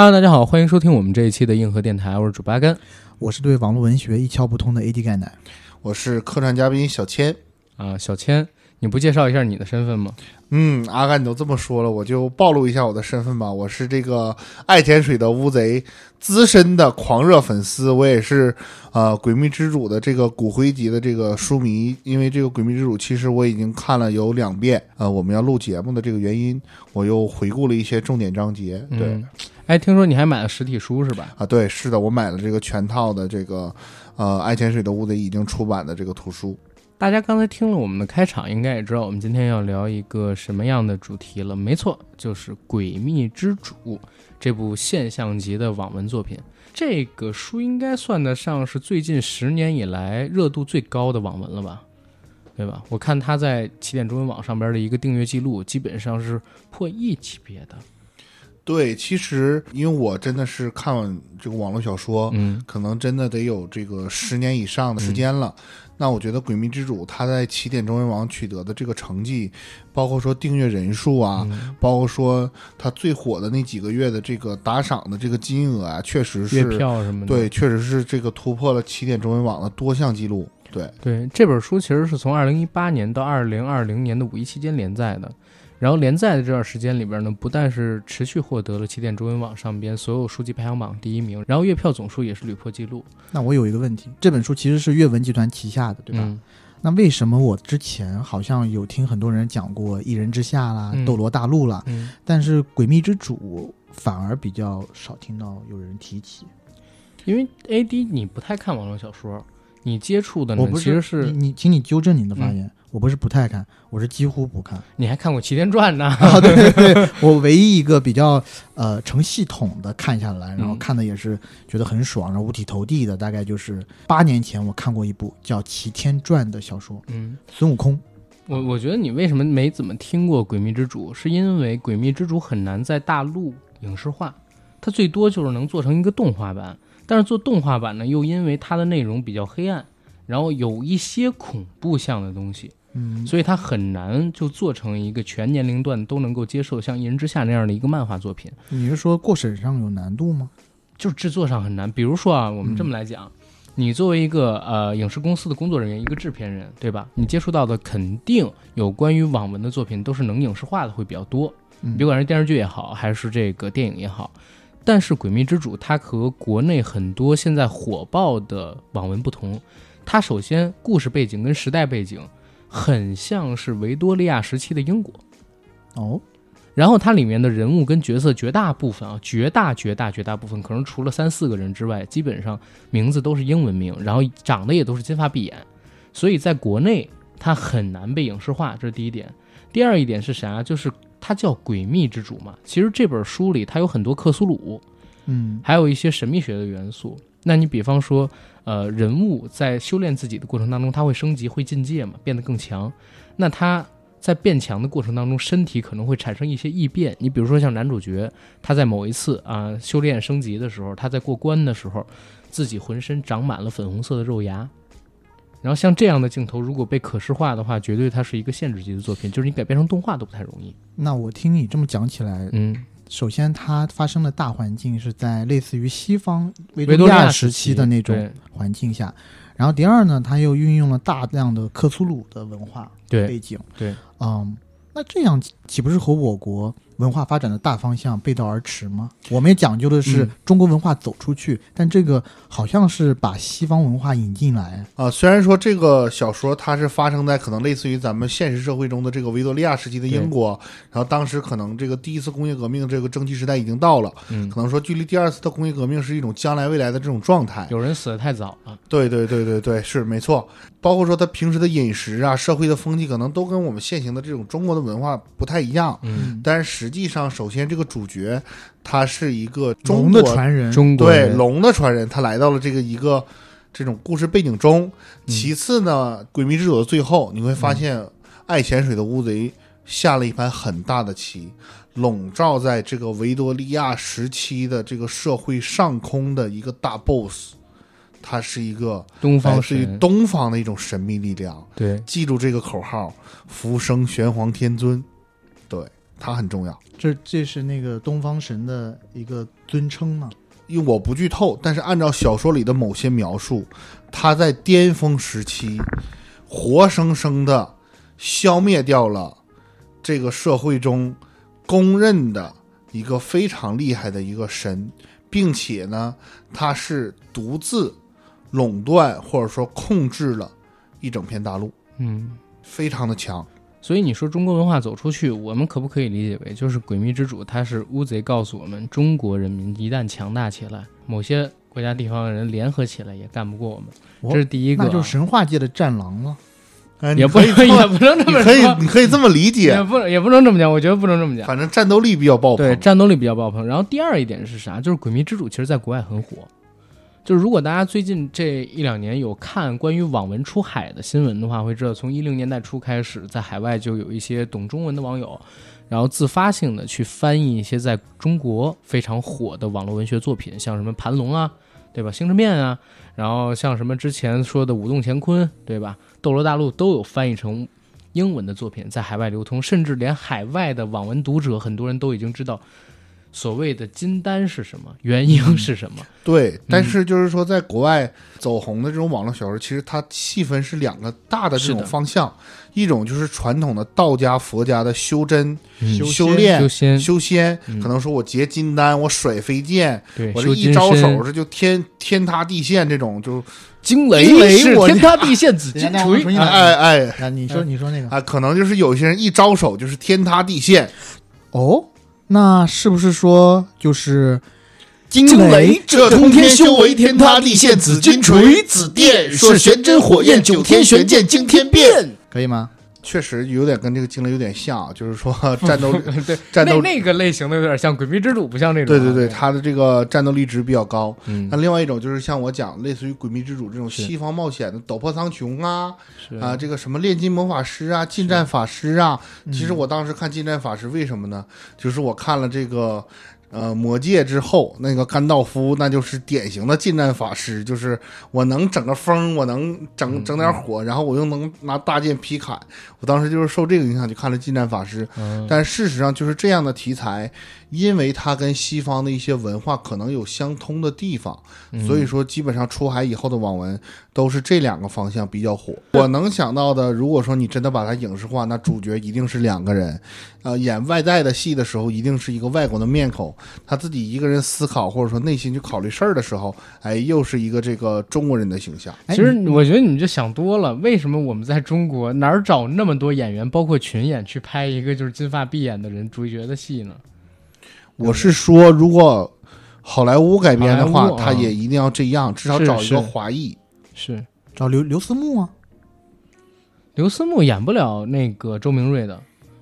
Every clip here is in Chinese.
Hello，大家好，欢迎收听我们这一期的硬核电台，我是主八根我是对网络文学一窍不通的 AD 盖奶。我是客串嘉宾小千。啊，小千，你不介绍一下你的身份吗？嗯，阿甘，你都这么说了，我就暴露一下我的身份吧。我是这个爱潜水的乌贼资深的狂热粉丝，我也是呃《诡秘之主》的这个骨灰级的这个书迷。因为这个《诡秘之主》，其实我已经看了有两遍。呃，我们要录节目的这个原因，我又回顾了一些重点章节。对，嗯哎，听说你还买了实体书是吧？啊，对，是的，我买了这个全套的这个呃爱潜水的乌贼已经出版的这个图书。大家刚才听了我们的开场，应该也知道我们今天要聊一个什么样的主题了。没错，就是《诡秘之主》这部现象级的网文作品。这个书应该算得上是最近十年以来热度最高的网文了吧？对吧？我看它在起点中文网上边的一个订阅记录，基本上是破亿级别的。对，其实因为我真的是看完这个网络小说，嗯可能真的得有这个十年以上的时间了。那我觉得《诡秘之主》它在起点中文网取得的这个成绩，包括说订阅人数啊，嗯包括说它最火的那几个月的这个打赏的这个金额啊，确实是月是票什么的。对，确实是这个突破了起点中文网的多项记录。对，对，这本书其实是从二零一八年到二零二零年的五一期间连载的。然后连载的这段时间里边呢，不但是持续获得了起点中文网上边所有书籍排行榜第一名，然后月票总数也是屡破纪录，那我有一个问题，这本书其实是阅文集团旗下的，对吧？嗯。那为什么我之前好像有听很多人讲过《一人之下》啦、嗯斗罗大陆》啦，嗯，但是《诡秘之主》反而比较少听到有人提起。因为 A D 你不太看网络小说，你接触的呢我不其实你是你，请你纠正你的发言，我不是不太看，我是几乎不看。你还看过《齐天传》呢。啊，对对对，我唯一一个比较呃成系统的看下来，然后嗯看的也是觉得很爽，然后五体投地的，大概就是八年前我看过一部叫《齐天传》的小说，嗯，孙悟空。我我觉得你为什么没怎么听过《诡秘之主》，是因为《诡秘之主》很难在大陆影视化，它最多就是能做成一个动画版。但是做动画版呢，又因为它的内容比较黑暗，然后有一些恐怖向的东西，嗯，所以它很难就做成一个全年龄段都能够接受像《一人之下》那样的一个漫画作品。你是说过审上有难度吗？就是制作上很难。比如说啊，我们这么来讲，你作为一个呃影视公司的工作人员，一个制片人，对吧？你接触到的肯定有关于网文的作品都是能影视化的会比较多，嗯别管是电视剧也好，还是这个电影也好。但是《诡秘之主》它和国内很多现在火爆的网文不同，它首先故事背景跟时代背景很像是维多利亚时期的英国。哦，然后它里面的人物跟角色绝大部分啊，绝大绝大绝大部分，可能除了三四个人之外，基本上名字都是英文名，然后长得也都是金发碧眼，所以在国内它很难被影视化，这是第一点。第二一点是啥？就是它叫《诡秘之主》嘛，其实这本书里它有很多克苏鲁，嗯还有一些神秘学的元素。那你比方说，呃，人物在修炼自己的过程当中，他会升级、会进阶嘛，变得更强。那他在变强的过程当中，身体可能会产生一些异变。你比如说像男主角，他在某一次啊、修炼升级的时候，他在过关的时候，自己浑身长满了粉红色的肉芽。然后像这样的镜头，如果被可视化的话，绝对它是一个限制级的作品，就是你改编成动画都不太容易。那我听你这么讲起来，嗯，首先它发生的大环境是在类似于西方维维多利亚亚时期的那种环境下，然后第二呢，它又运用了大量的克苏鲁的文化背景，对，嗯，那这样岂不是和我国文化发展的大方向背道而驰吗？我们也讲究的是嗯中国文化走出去，但这个好像是把西方文化引进来。啊，虽然说这个小说它是发生在可能类似于咱们现实社会中的这个维多利亚时期的英国，然后当时可能这个第一次工业革命这个蒸汽时代已经到了，嗯，可能说距离第二次的工业革命是一种将来未来的这种状态。有人死的太早了。对对对对对，是没错。包括说他平时的饮食啊，社会的风气，可能都跟我们现行的这种中国的文化不太一样。嗯，但是实际上，首先这个主角他是一个中龙国的传人，对中国对龙的传人，他来到了这个一个这种故事背景中。嗯。其次呢，诡秘之主》的最后，你会发现爱潜水的乌贼下了一盘很大的棋，笼罩在这个维多利亚时期的这个社会上空的一个大 boss，他是一个东方是于，东方的一种神秘力量。对，记住这个口号：福生玄黄天尊。对，它很重要。这这是那个东方神的一个尊称嘛？因为我不剧透，但是按照小说里的某些描述，他在巅峰时期，活生生的消灭掉了这个社会中公认的一个非常厉害的一个神，并且呢，他是独自垄断或者说控制了一整片大陆，嗯。非常的强。所以你说中国文化走出去，我们可不可以理解为，就是诡秘之主他是乌贼告诉我们，中国人民一旦强大起来，某些国家地方的人联合起来也干不过我们。哦这是第一个啊，那就是神话界的战狼了。哎也不也不能这么你可以，你可以这么理解也，不也不能这么讲，我觉得不能这么讲。反正战斗力比较爆棚。对，战斗力比较爆棚。然后第二一点是啥？就是《诡秘之主》其实在国外很火。就是如果大家最近这一两年有看关于网文出海的新闻的话，会知道从一零年代初开始，在海外就有一些懂中文的网友，然后自发性的去翻译一些在中国非常火的网络文学作品，像什么盘龙啊，对吧？星辰变啊，然后像什么之前说的舞动乾坤，对吧？斗罗大陆都有翻译成英文的作品在海外流通，甚至连海外的网文读者，很多人都已经知道所谓的金丹是什么，原因是什么。对，但是就是说，在国外走红的这种网络小说，其实它细分是两个大的这种方向，一种就是传统的道家、佛家的修真、嗯。修修炼、修仙，修仙，嗯。可能说我结金丹，我甩飞剑，我这一招手这就天天塌地陷，这种就惊惊雷是天塌地陷紫金锤哎哎。啊，你说你说那个。啊，可能就是有些人一招手就是天塌地陷，哦，那是不是说就是惊惊雷这通天修为，天塌地陷，紫金锤，紫电，说玄真火焰，九天玄剑，惊天变。可以吗？确实有点跟这个精灵有点像啊，就是说 战斗 对，战斗那那个类型的有点像《诡秘之主》，不像这种啊。对对对，他的这个战斗力值比较高。嗯那另外一种就是像我讲，类似于《诡秘之主》这种西方冒险的斗破苍穹啊是啊，这个什么炼金魔法师啊、近战法师啊。嗯其实我当时看近战法师，为什么呢？就是我看了这个呃魔戒之后，那个甘道夫那就是典型的近战法师，就是我能整个风，我能整嗯整点火，然后我又能拿大剑劈砍。我当时就是受这个影响，就看了近战法师。嗯但事实上，就是这样的题材，因为它跟西方的一些文化可能有相通的地方，嗯所以说基本上出海以后的网文都是这两个方向比较火。我能想到的，如果说你真的把它影视化，那主角一定是两个人，呃，演外在的戏的时候，一定是一个外国的面孔，他自己一个人思考或者说内心去考虑事儿的时候，哎，又是一个这个中国人的形象。哎其实我觉得你们就想多了，为什么我们在中国哪儿找那么多演员，包括群演去拍一个就是金发碧眼的人主角的戏呢？我是说，如果好莱坞改编的话，他也一定要这样，至少找一个华裔。是找刘刘思慕啊，刘思慕演不了那个周明瑞的，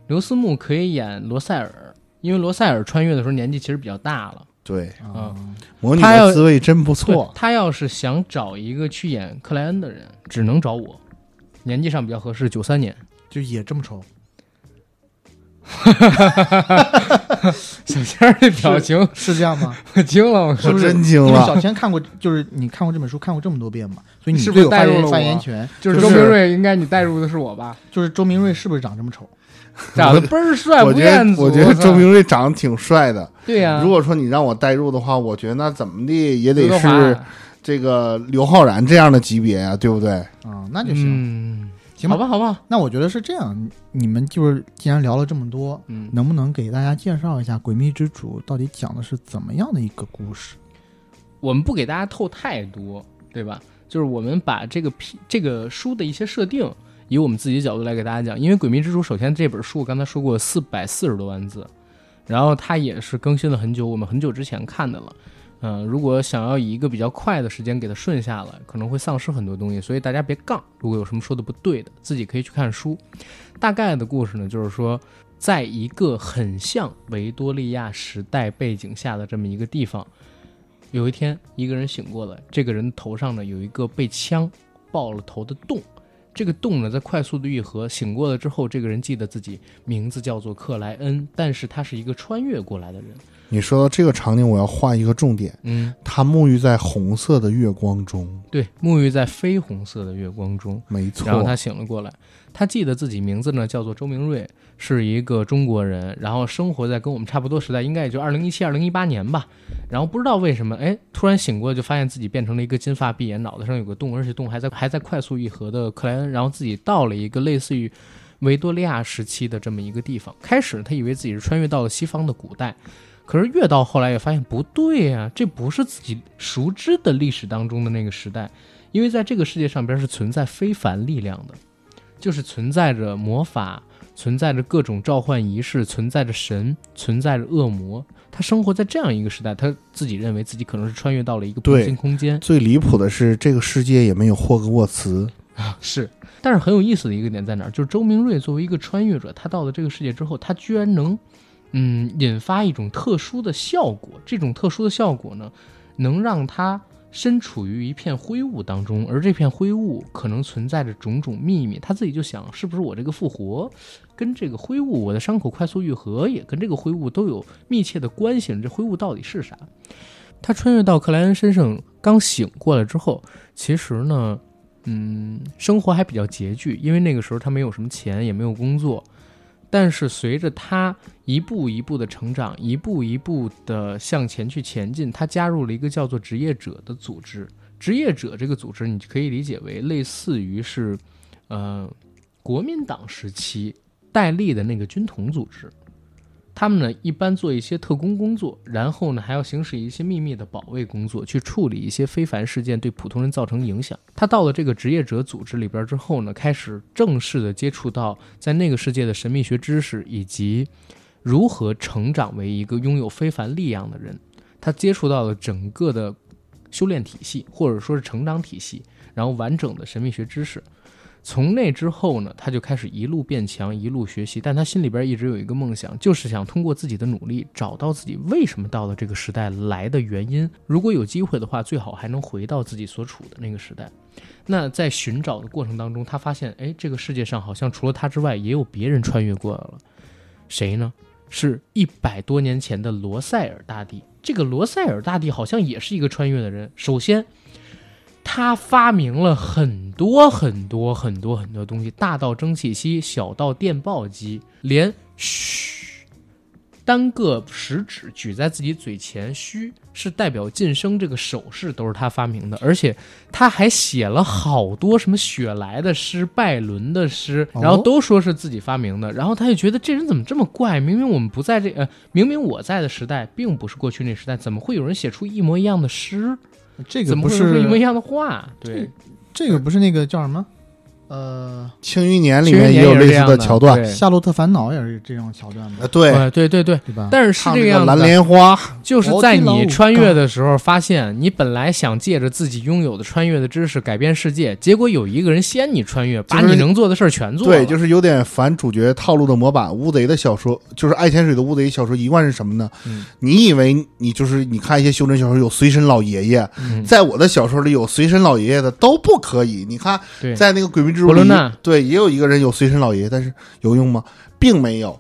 刘思慕可以演罗塞尔，因为罗塞尔穿越的时候年纪其实比较大了。对，啊魔女的滋味真不错对。他要是想找一个去演克莱恩的人，只能找我，年纪上比较合适，九三年。就也这么丑。小仙儿的表情，是这样吗？我 惊了，我说是？真惊因为了小千看过，就是你看过这本书看过这么多遍嘛，所以你是不是有发言是带入了发言权。就是周明瑞，应该你代入的是我吧？就是周明瑞是不是长这么丑？长得倍儿帅，我觉得，不彦祖。我觉得周明瑞长得挺帅的。对呀，如果说你让我代入的话，我觉得那怎么的也得是这个刘昊然这样的级别啊，对不对？啊，那就行。嗯，行吧好吧，好吧，那我觉得是这样，你们就是既然聊了这么多，嗯，能不能给大家介绍一下《诡秘之主》到底讲的是怎么样的一个故事？我们不给大家透太多，对吧？就是我们把这个批这个书的一些设定，以我们自己的角度来给大家讲。因为《诡秘之主》首先这本书我刚才说过四百四十多万字，然后它也是更新了很久，我们很久之前看的了。嗯、如果想要以一个比较快的时间给它顺下来，可能会丧失很多东西，所以大家别杠。如果有什么说的不对的，自己可以去看书。大概的故事呢，就是说，在一个很像维多利亚时代背景下的这么一个地方，有一天，一个人醒过来，这个人头上呢有一个被枪爆了头的洞，这个洞呢在快速的愈合，醒过了之后，这个人记得自己名字叫做克莱恩，但是他是一个穿越过来的人。你说到这个场景，我要画一个重点，嗯，他沐浴在红色的月光中，对，沐浴在绯红色的月光中，没错。然后他醒了过来，他记得自己名字呢叫做周明瑞，是一个中国人，然后生活在跟我们差不多时代，应该也就二零一七、二零一八年吧。然后不知道为什么，哎，突然醒过来就发现自己变成了一个金发碧眼、脑袋上有个洞，而且洞还在还在快速愈合的克莱恩，然后自己到了一个类似于维多利亚时期的这么一个地方。开始他以为自己是穿越到了西方的古代。可是越到后来也发现不对呀、这不是自己熟知的历史当中的那个时代，因为在这个世界上边是存在非凡力量的，就是存在着魔法，存在着各种召唤仪式，存在着神，存在着恶魔。他生活在这样一个时代，他自己认为自己可能是穿越到了一个平行空间，最离谱的是，这个世界也没有霍格沃茨，啊 是。但是很有意思的一个点在哪儿？就是周明瑞作为一个穿越者，他到了这个世界之后，他居然能，嗯，引发一种特殊的效果。这种特殊的效果呢，能让他身处于一片灰雾当中，而这片灰雾可能存在着种种秘密。他自己就想，是不是我这个复活，跟这个灰雾，我的伤口快速愈合，也跟这个灰雾都有密切的关系。这灰雾到底是啥？他穿越到克莱恩身上，刚醒过来之后，其实呢，嗯，生活还比较拮据，因为那个时候他没有什么钱，也没有工作。但是随着他一步一步的成长，一步一步的向前去前进，他加入了一个叫做职业者的组织。职业者这个组织，你可以理解为类似于是，呃，国民党时期戴笠的那个军统组织。他们呢一般做一些特工工作，然后呢还要行使一些秘密的保卫工作，去处理一些非凡事件对普通人造成影响。他到了这个职业者组织里边之后呢，开始正式的接触到在那个世界的神秘学知识以及如何成长为一个拥有非凡力量的人。他接触到了整个的修炼体系，或者说是成长体系，然后完整的神秘学知识。从那之后呢，他就开始一路变强，一路学习。但他心里边一直有一个梦想，就是想通过自己的努力，找到自己为什么到了这个时代来的原因。如果有机会的话，最好还能回到自己所处的那个时代。那在寻找的过程当中，他发现，哎，这个世界上好像除了他之外，也有别人穿越过来了。谁呢？是一百多年前的罗塞尔大帝。这个罗塞尔大帝好像也是一个穿越的人。首先，他发明了很多很多很多很多东西，大到蒸汽机，小到电报机，连嘘单个食指举在自己嘴前，嘘是代表晋升这个手势都是他发明的，而且他还写了好多什么雪莱的诗、拜伦的诗，哦然后都说是自己发明的。然后他就觉得这人怎么这么怪？明明我们不在这，呃，明明我在的时代并不是过去那时代，怎么会有人写出一模一样的诗？这个不怎么会说一模一是样的话？对，这个不是那个叫什么？呃，《庆余年》里面也有类似的桥段。夏洛特烦恼也是这种桥段嘛呃，，对，对对对对，吧？但是是这个样子的，蓝莲花，就是在你穿越的时候，发现你本来想借着自己拥有的穿越的知识改变世界，结果有一个人先你穿越，把你能做的事儿全做了。对，就是有点反主角套路的模板。乌贼的小说，就是爱潜水的乌贼小说，一贯是什么呢？嗯你以为你就是你看一些修真小说有随身老爷爷，嗯，在我的小说里有随身老爷爷的都不可以。你看，在那个《诡秘之主》里伯伦纳，对，也有一个人有随身老爷爷，但是有用吗？并没有。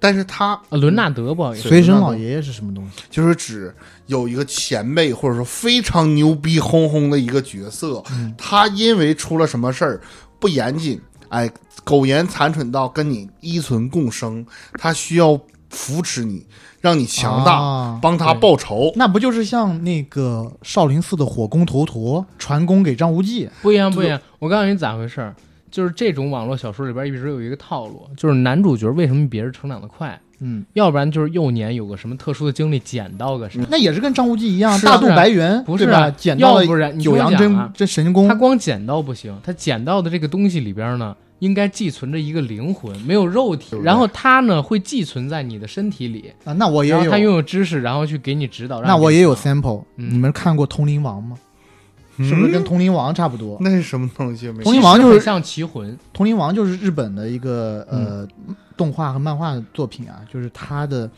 但是他啊伦纳德不好意思，随身老爷爷是什么东西？就是指有一个前辈，或者说非常牛逼哄哄的一个角色，嗯他因为出了什么事儿不严谨，哎，苟延残喘到跟你依存共生，他需要扶持你，让你强大，啊帮他报仇。那不就是像那个少林寺的火攻头陀传功给张无忌？不一样不一样。我告诉你咋回事儿，就是这种网络小说里边一直有一个套路，就是男主角为什么别人成长的快，嗯，要不然就是幼年有个什么特殊的经历捡到个什么。那也是跟张无忌一样，啊大肚白猿，不是对吧？捡到了要不然九阳真真神功他，光捡到不行，他捡到的这个东西里边呢，应该寄存着一个灵魂，没有肉体然后它呢会寄存在你的身体里，啊，那我也有然后它，拥有知识，然后去给你指导。那我也有 sample。嗯你们看过《通灵王》吗？是不是跟《通灵王》差不多？那是什么东西？没通灵王就是像奇魂，《通灵王》就是日本的一个呃、动画和漫画的作品啊，就是他的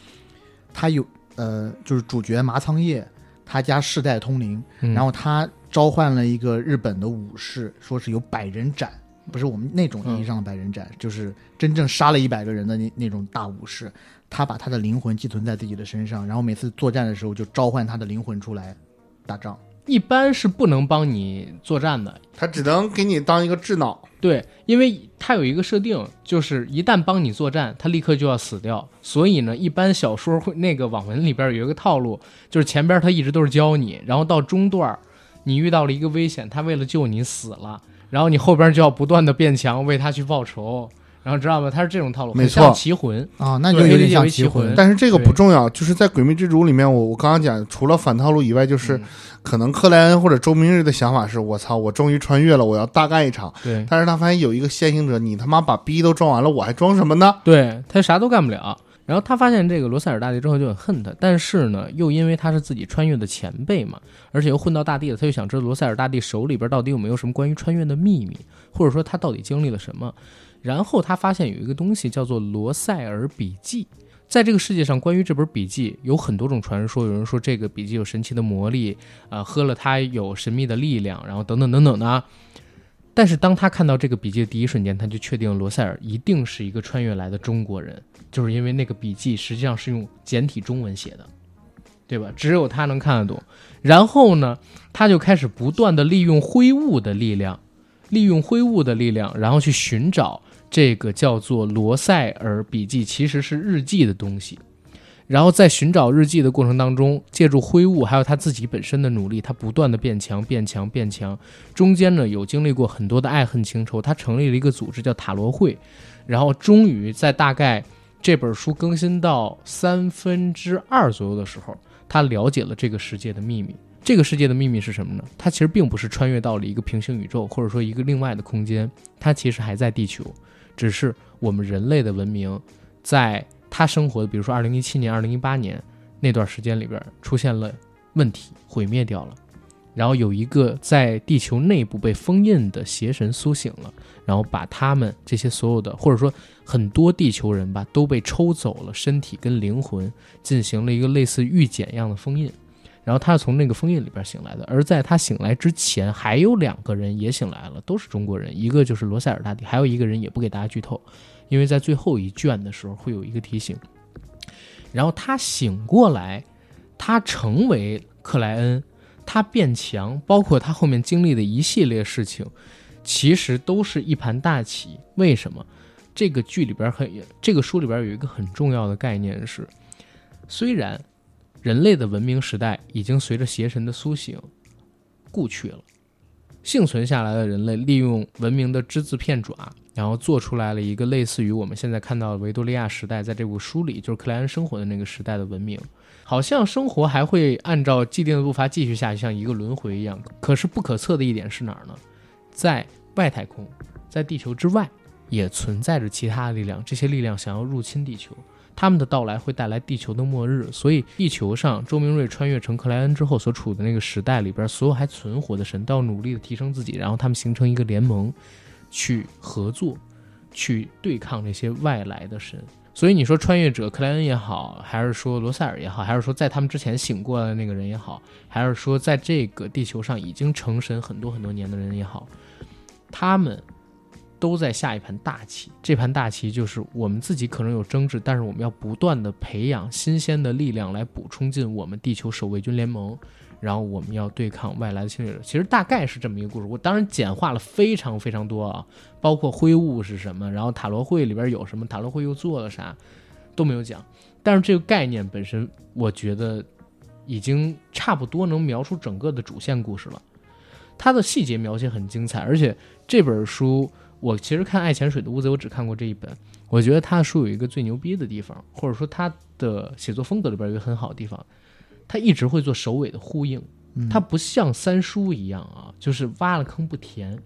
他有呃就是主角麻仓叶，他家世代通灵，嗯然后他召唤了一个日本的武士，说是有百人斩，不是我们那种意义上的百人斩，就是真正杀了一百个人的那那种大武士，他把他的灵魂寄存在自己的身上，然后每次作战的时候就召唤他的灵魂出来打仗。一般是不能帮你作战的，他只能给你当一个智脑。对，因为他有一个设定，就是一旦帮你作战，他立刻就要死掉。所以呢，一般小说会那个网文里边有一个套路，就是前边他一直都是教你，然后到中段你遇到了一个危险，他为了救你死了，然后你后边就要不断的变强，为他去报仇。然后知道吗？他是这种套路，没错很像棋魂。啊，那就有点像棋魂。但是这个不重要，就是在《诡秘之主》里面，我我刚刚讲，除了反套路以外，就是嗯可能克莱恩或者周明日的想法是：我操，我终于穿越了，我要大干一场。对但是他发现有一个先行者，你他妈把逼都装完了，我还装什么呢？对，他啥都干不了。然后他发现这个罗塞尔大帝之后就很恨他，但是呢，又因为他是自己穿越的前辈嘛，而且又混到大帝了，他就想知道罗塞尔大帝手里边到底有没有什么关于穿越的秘密，或者说他到底经历了什么。然后他发现有一个东西叫做罗塞尔笔记，在这个世界上，关于这本笔记有很多种传说，有人说这个笔记有神奇的魔力，啊、喝了它有神秘的力量，然后等等等等的。但是当他看到这个笔记的第一瞬间，他就确定罗塞尔一定是一个穿越来的中国人，就是因为那个笔记实际上是用简体中文写的，对吧？只有他能看得懂。然后呢，他就开始不断的利用灰雾的力量，利用灰雾的力量，然后去寻找这个叫做罗塞尔笔记，其实是日记的东西。然后在寻找日记的过程当中，借助灰雾，还有他自己本身的努力，他不断的变强、变强、变强。中间呢，有经历过很多的爱恨情仇，他成立了一个组织叫塔罗会，然后终于在大概这本书更新到三分之二左右的时候，他了解了这个世界的秘密。这个世界的秘密是什么呢？它其实并不是穿越到了一个平行宇宙，或者说一个另外的空间，它其实还在地球，只是我们人类的文明在他生活的，比如说二零一七年、二零一八年那段时间里边出现了问题，毁灭掉了。然后有一个在地球内部被封印的邪神苏醒了，然后把他们这些所有的，或者说很多地球人吧，都被抽走了身体跟灵魂，进行了一个类似预检一样的封印。然后他是从那个封印里边醒来的，而在他醒来之前，还有两个人也醒来了，都是中国人，一个就是罗塞尔大帝，还有一个人也不给大家剧透，因为在最后一卷的时候会有一个提醒。然后他醒过来，他成为克莱恩，他变强，包括他后面经历的一系列事情，其实都是一盘大棋。为什么？这个剧里边很，这个书里边有一个很重要的概念是，虽然人类的文明时代已经随着邪神的苏醒故去了，幸存下来的人类利用文明的只字片爪，然后做出来了一个类似于我们现在看到的维多利亚时代，在这部书里就是克莱恩生活的那个时代的文明。好像生活还会按照既定的步伐继续下去，像一个轮回一样。可是不可测的一点是哪儿呢？在外太空，在地球之外，也存在着其他的力量。这些力量想要入侵地球，他们的到来会带来地球的末日。所以，地球上周明瑞穿越成克莱恩之后所处的那个时代里边，所有还存活的神都要努力的提升自己，然后他们形成一个联盟，去合作，去对抗这些外来的神。所以你说穿越者克莱恩也好，还是说罗塞尔也好，还是说在他们之前醒过来的那个人也好，还是说在这个地球上已经成神很多很多年的人也好，他们都在下一盘大棋。这盘大棋就是我们自己可能有争执，但是我们要不断的培养新鲜的力量来补充进我们地球守卫军联盟，然后我们要对抗外来的侵略者。其实大概是这么一个故事，我当然简化了非常非常多啊，包括灰雾是什么，然后塔罗会里边有什么，塔罗会又做了啥，都没有讲。但是这个概念本身，我觉得已经差不多能描述整个的主线故事了。它的细节描写很精彩，而且这本书我其实看《爱潜水的屋子》，我只看过这一本。我觉得他的书有一个最牛逼的地方，或者说他的写作风格里边有一个很好的地方，他一直会做首尾的呼应。它不像三叔一样啊，就是挖了坑不填。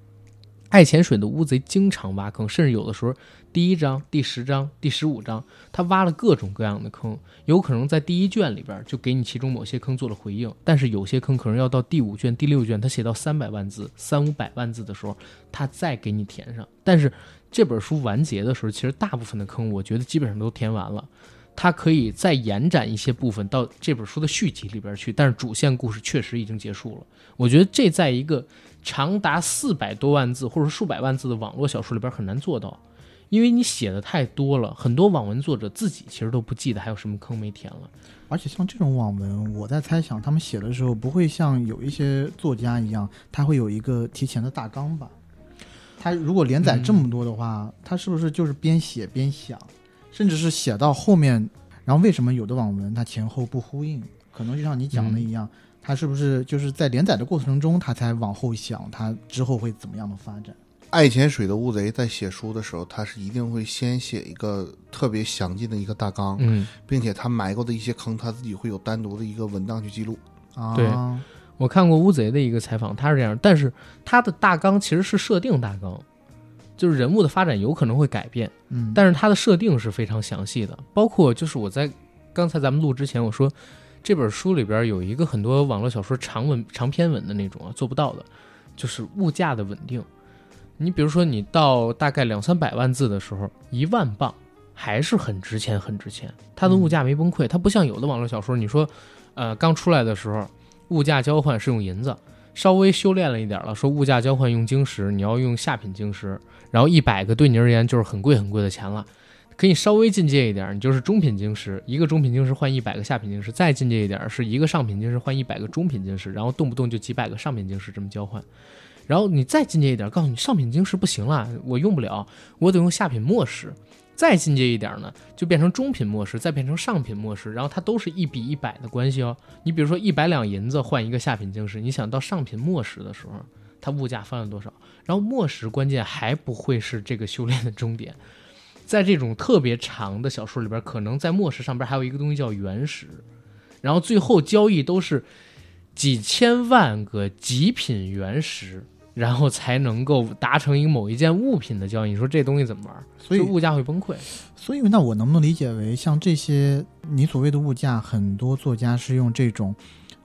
爱潜水的乌贼经常挖坑，甚至有的时候第一章、第十章、第十五章，他挖了各种各样的坑，有可能在第一卷里边就给你其中某些坑做了回应，但是有些坑可能要到第五卷、第六卷，他写到三百万字、三五百万字的时候，他再给你填上。但是这本书完结的时候，其实大部分的坑，我觉得基本上都填完了。它可以再延展一些部分到这本书的续集里边去，但是主线故事确实已经结束了。我觉得这在一个长达四百多万字或者数百万字的网络小说里边很难做到，因为你写的太多了，很多网文作者自己其实都不记得还有什么坑没填了。而且像这种网文，我在猜想他们写的时候不会像有一些作家一样，他会有一个提前的大纲吧？他如果连载这么多的话，他是不是就是边写边想，甚至是写到后面，然后为什么有的网文它前后不呼应？可能就像你讲的一样，它是不是就是在连载的过程中，它才往后想它之后会怎么样的发展？爱潜水的乌贼在写书的时候，他是一定会先写一个特别详尽的一个大纲，嗯，并且他埋过的一些坑，他自己会有单独的一个文档去记录。啊，对我看过乌贼的一个采访，他是这样，但是他的大纲其实是设定大纲，就是人物的发展有可能会改变，嗯，但是它的设定是非常详细的，包括就是我在刚才咱们录之前我说这本书里边有一个很多网络小说长文长篇文的那种啊做不到的，就是物价的稳定。你比如说你到大概两三百万字的时候，一万镑还是很值钱很值钱，它的物价没崩溃，它不像有的网络小说，你说呃刚出来的时候物价交换是用银子。稍微修炼了一点了，说物价交换用晶石，你要用下品晶石，然后一百个对你而言就是很贵很贵的钱了。可以稍微进阶一点，你就是中品晶石，一个中品晶石换一百个下品晶石，再进阶一点是一个上品晶石换一百个中品晶石，然后动不动就几百个上品晶石这么交换。然后你再进阶一点，告诉你上品晶石不行了，我用不了，我得用下品墨石。再进阶一点呢，就变成中品墨石，再变成上品墨石，然后它都是一比一百的关系哦。你比如说一百两银子换一个下品晶石，你想到上品墨石的时候，它物价翻了多少？然后墨石关键还不会是这个修炼的终点，在这种特别长的小说里边，可能在末时上边还有一个东西叫原石，然后最后交易都是几千万个极品原石。然后才能够达成一个某一件物品的交易，你说这东西怎么玩？所以物价会崩溃。所以那我能不能理解为，像这些你所谓的物价，很多作家是用这种，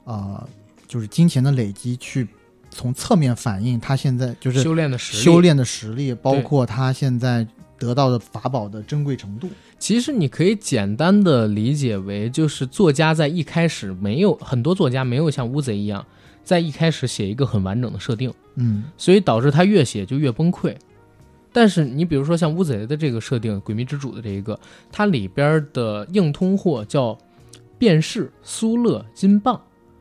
呃，就是金钱的累积去从侧面反映他现在就是修炼的实力。修炼的实力，包括他现在得到的法宝的珍贵程度。其实你可以简单的理解为，就是作家在一开始没有很多作家没有像乌贼一样，在一开始写一个很完整的设定。嗯，所以导致他越写就越崩溃。但是你比如说像乌贼的这个设定，《诡秘之主》的这一个，它里边的硬通货叫变式、苏勒、金镑，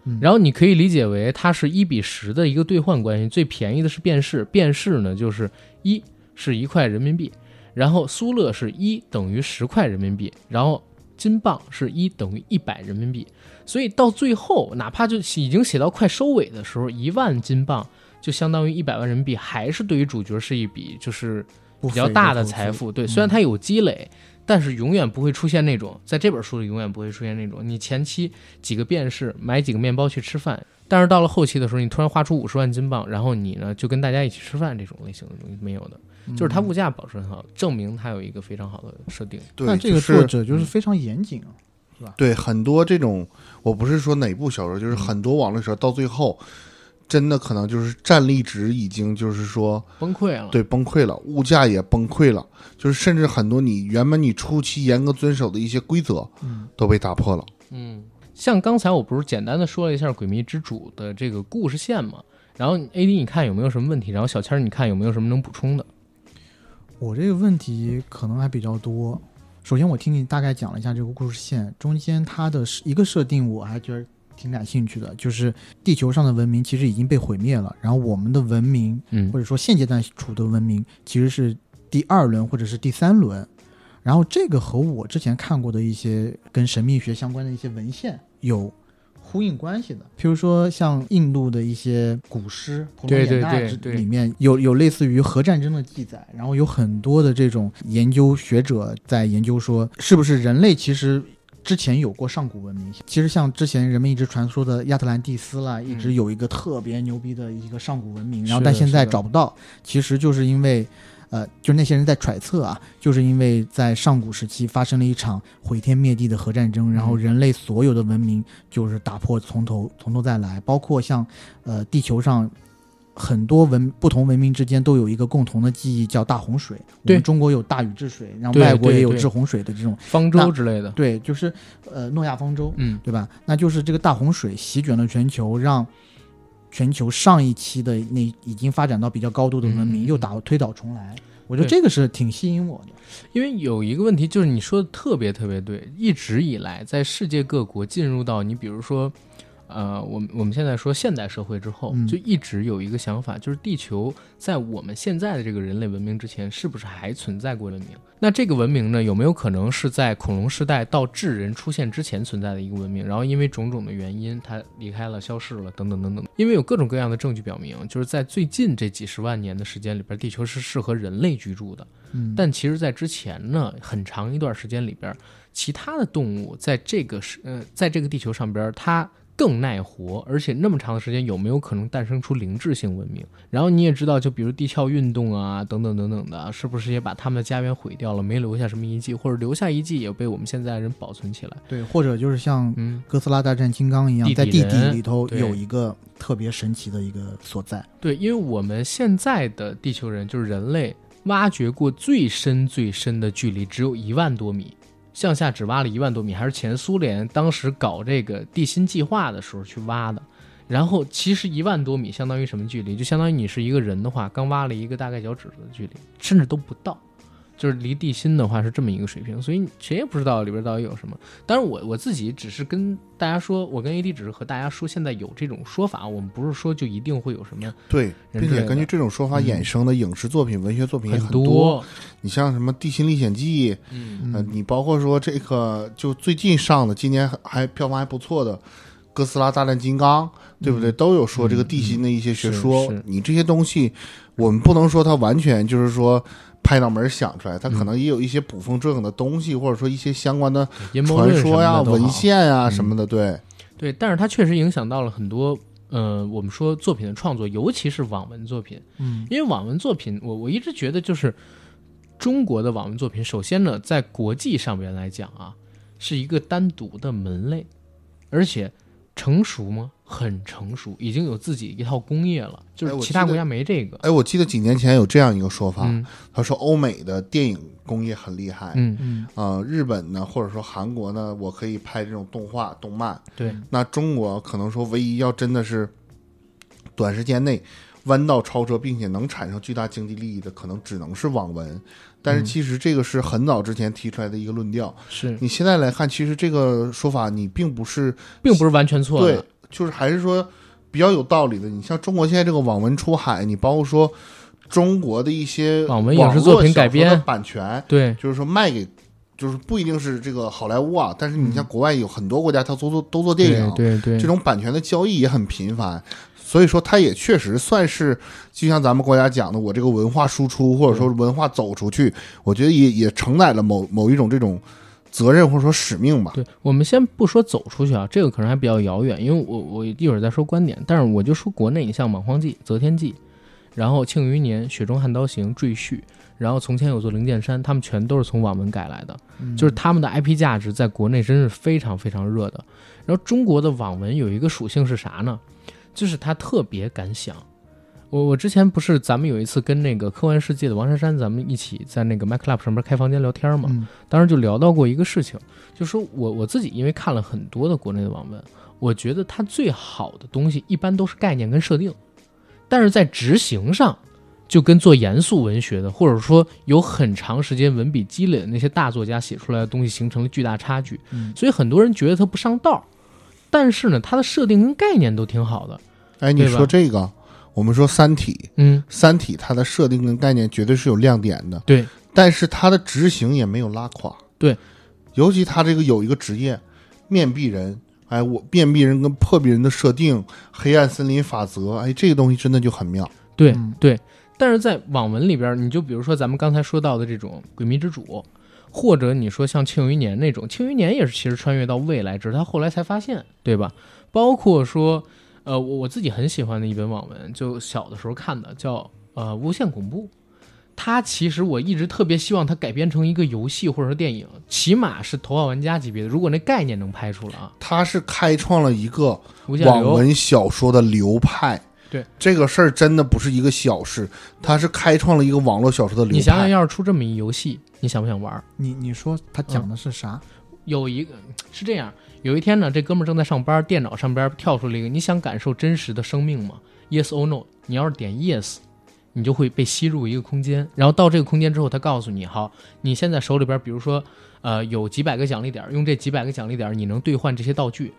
嗯然后你可以理解为它是一比十的一个兑换关系，最便宜的是便士，便士呢就是一是一块人民币，然后苏勒是一等于十块人民币，然后金镑是一等于一百人民币。所以到最后，哪怕就已经写到快收尾的时候，一万金镑。就相当于一百万人民币，还是对于主角是一笔就是比较大的财富。对，虽然他有积累，但是永远不会出现那种，在这本书里永远不会出现那种，你前期几个便士买几个面包去吃饭，但是到了后期的时候，你突然花出五十万金镑，然后你呢就跟大家一起吃饭，这种类型的东西没有的，就是它物价保持很好，证明它有一个非常好的设定。对，那这个作者就是非常严谨啊。对很多这种，我不是说哪部小说，就是很多网络小说到最后，真的可能就是战力值已经就是说崩溃了，对崩溃了，物价也崩溃了，就是甚至很多你原本你初期严格遵守的一些规则嗯都被打破了。嗯，像刚才我不是简单的说了一下《诡秘之主》的这个故事线嘛，然后 A D 你看有没有什么问题，然后小千儿你看有没有什么能补充的？我这个问题可能还比较多。首先，我听你大概讲了一下这个故事线，中间它的一个设定我还觉得挺感兴趣的，就是地球上的文明其实已经被毁灭了，然后我们的文明嗯或者说现阶段处的文明其实是第二轮或者是第三轮，然后这个和我之前看过的一些跟神秘学相关的一些文献有呼应关系的，譬如说像印度的一些古诗《对对对里面有有类似于核战争的记载，然后有很多的这种研究学者在研究说，是不是人类其实。之前有过上古文明，其实像之前人们一直传说的亚特兰蒂斯啦，一直有一个特别牛逼的一个上古文明，然后但现在找不到，其实就是因为，呃，就那些人在揣测啊，就是因为在上古时期发生了一场毁天灭地的核战争，然后人类所有的文明就是打破，从头从头再来，包括像呃地球上。很多文不同文明之间都有一个共同的记忆，叫大洪水。我对们中国有大禹治水，然后外国也有治洪水的这种。方舟之类的，对，就是呃诺亚方舟，嗯对吧？那就是这个大洪水席卷了全球，让全球上一期的那已经发展到比较高度的文明，嗯又打推倒重来。我觉得这个是挺吸引我的。因为有一个问题就是你说的特别特别对，一直以来在世界各国进入到你比如说，呃，我们我们现在说现代社会之后，嗯就一直有一个想法，就是地球在我们现在的这个人类文明之前，是不是还存在过文明？那这个文明呢，有没有可能是在恐龙时代到智人出现之前存在的一个文明？然后因为种种的原因，它离开了、消失了，等等等等。因为有各种各样的证据表明，就是在最近这几十万年的时间里边，地球是适合人类居住的。嗯，但其实，在之前呢，很长一段时间里边，其他的动物在这个是呃，在这个地球上边，它更耐活，而且那么长的时间，有没有可能诞生出灵智性文明？然后你也知道，就比如地壳运动啊，等等等等的，是不是也把他们的家园毁掉了，没留下什么遗迹，或者留下遗迹也被我们现在人保存起来？对，或者就是像嗯，哥斯拉大战金刚一样，在地底里头有一个特别神奇的一个所在。对，因为我们现在的地球人就是人类挖掘过最深最深的距离只有一万多米，向下只挖了一万多米，还是前苏联当时搞这个地心计划的时候去挖的。然后其实一万多米相当于什么距离？就相当于你是一个人的话，刚挖了一个大概脚趾的距离，甚至都不到。就是离地心的话是这么一个水平，所以谁也不知道里边到底有什么。当然我我自己只是跟大家说，我跟 AD 只是和大家说，现在有这种说法，我们不是说就一定会有什么对，并且根据这种说法嗯衍生的影视作品、文学作品也很多。你像什么《地心历险记》，嗯呃，你包括说这个就最近上的，今年还还票房还不错的《哥斯拉大战金刚》，对不对？都有说这个地心的一些学说。你这些东西，我们不能说它完全就是说拍脑门想出来，他可能也有一些捕风捉影的东西，或者说一些相关的阴谋论传说呀、文献呀嗯什么的。对，对，但是它确实影响到了很多，呃，我们说作品的创作，尤其是网文作品，嗯因为网文作品，我我一直觉得就是中国的网文作品，首先呢，在国际上边来讲啊，是一个单独的门类，而且成熟吗？很成熟，已经有自己一套工业了，就是其他国家没这个。哎，我记得几年前有这样一个说法，嗯他说欧美的电影工业很厉害，嗯，嗯呃，日本呢，或者说韩国呢，我可以拍这种动画、动漫。对，那中国可能说唯一要真的是短时间内弯道超车，并且能产生巨大经济利益的，可能只能是网文。但是嗯其实这个是很早之前提出来的一个论调。是，你现在来看，其实这个说法你并不是并不是完全错对的。，就是还是说比较有道理的。你像中国现在这个网文出海，你包括说中国的一些网文影视作品改编的版权，对，就是说卖给，就是不一定是这个好莱坞啊，但是你像国外有很多国家，它都做都做电影，对对对，这种版权的交易也很频繁，所以说它也确实算是，就像咱们国家讲的，我这个文化输出或者说文化走出去，我觉得也也承载了某某一种这种责任或者说使命吧。对，我们先不说走出去啊，这个可能还比较遥远，因为我我一会儿再说观点，但是我就说国内，你像《莽荒纪》《择天记》，然后《庆余年》《雪中悍刀行》《赘婿》，然后从前有座灵剑山，他们全都是从网文改来的，嗯就是他们的 IP 价值在国内真是非常非常热的。然后中国的网文有一个属性是啥呢？就是它特别敢想。我我之前不是咱们有一次跟那个科幻世界的王珊珊，咱们一起在那个 Mac Club 上面开房间聊天嘛，嗯当时就聊到过一个事情，就说我我自己因为看了很多的国内的网文，我觉得它最好的东西一般都是概念跟设定，但是在执行上，就跟做严肃文学的，或者说有很长时间文笔积累的那些大作家写出来的东西形成了巨大差距，嗯所以很多人觉得它不上道，但是呢，它的设定跟概念都挺好的，哎，你说这个，我们说《三体》，嗯，《三体》它的设定跟概念绝对是有亮点的，对，但是它的执行也没有拉垮。对，尤其它这个有一个职业，面壁人。哎，我面壁人跟破壁人的设定，黑暗森林法则，哎，这个东西真的就很妙。对、嗯对，但是在网文里边，你就比如说咱们刚才说到的这种《诡秘之主》，或者你说像《庆余年》那种，《庆余年》也是其实穿越到未来，只是他后来才发现，对吧？包括说，呃，我我自己很喜欢的一本网文，就小的时候看的，叫呃《无限恐怖》。它其实我一直特别希望它改编成一个游戏或者说电影，起码是头号玩家级别的。如果那概念能拍出来啊，它是开创了一个无限流，网文小说的流派。对这个事儿真的不是一个小事，它是开创了一个网络小说的流派。你想想，要是出这么一游戏，你想不想玩儿？你你说它讲的是啥？有一个是这样，有一天呢，这哥们儿正在上班，电脑上边跳出了一个，你想感受真实的生命吗？Yes or no？你要是点 Yes，你就会被吸入一个空间，然后到这个空间之后，他告诉你，好，你现在手里边，比如说，呃，有几百个奖励点，用这几百个奖励点，你能兑换这些道具，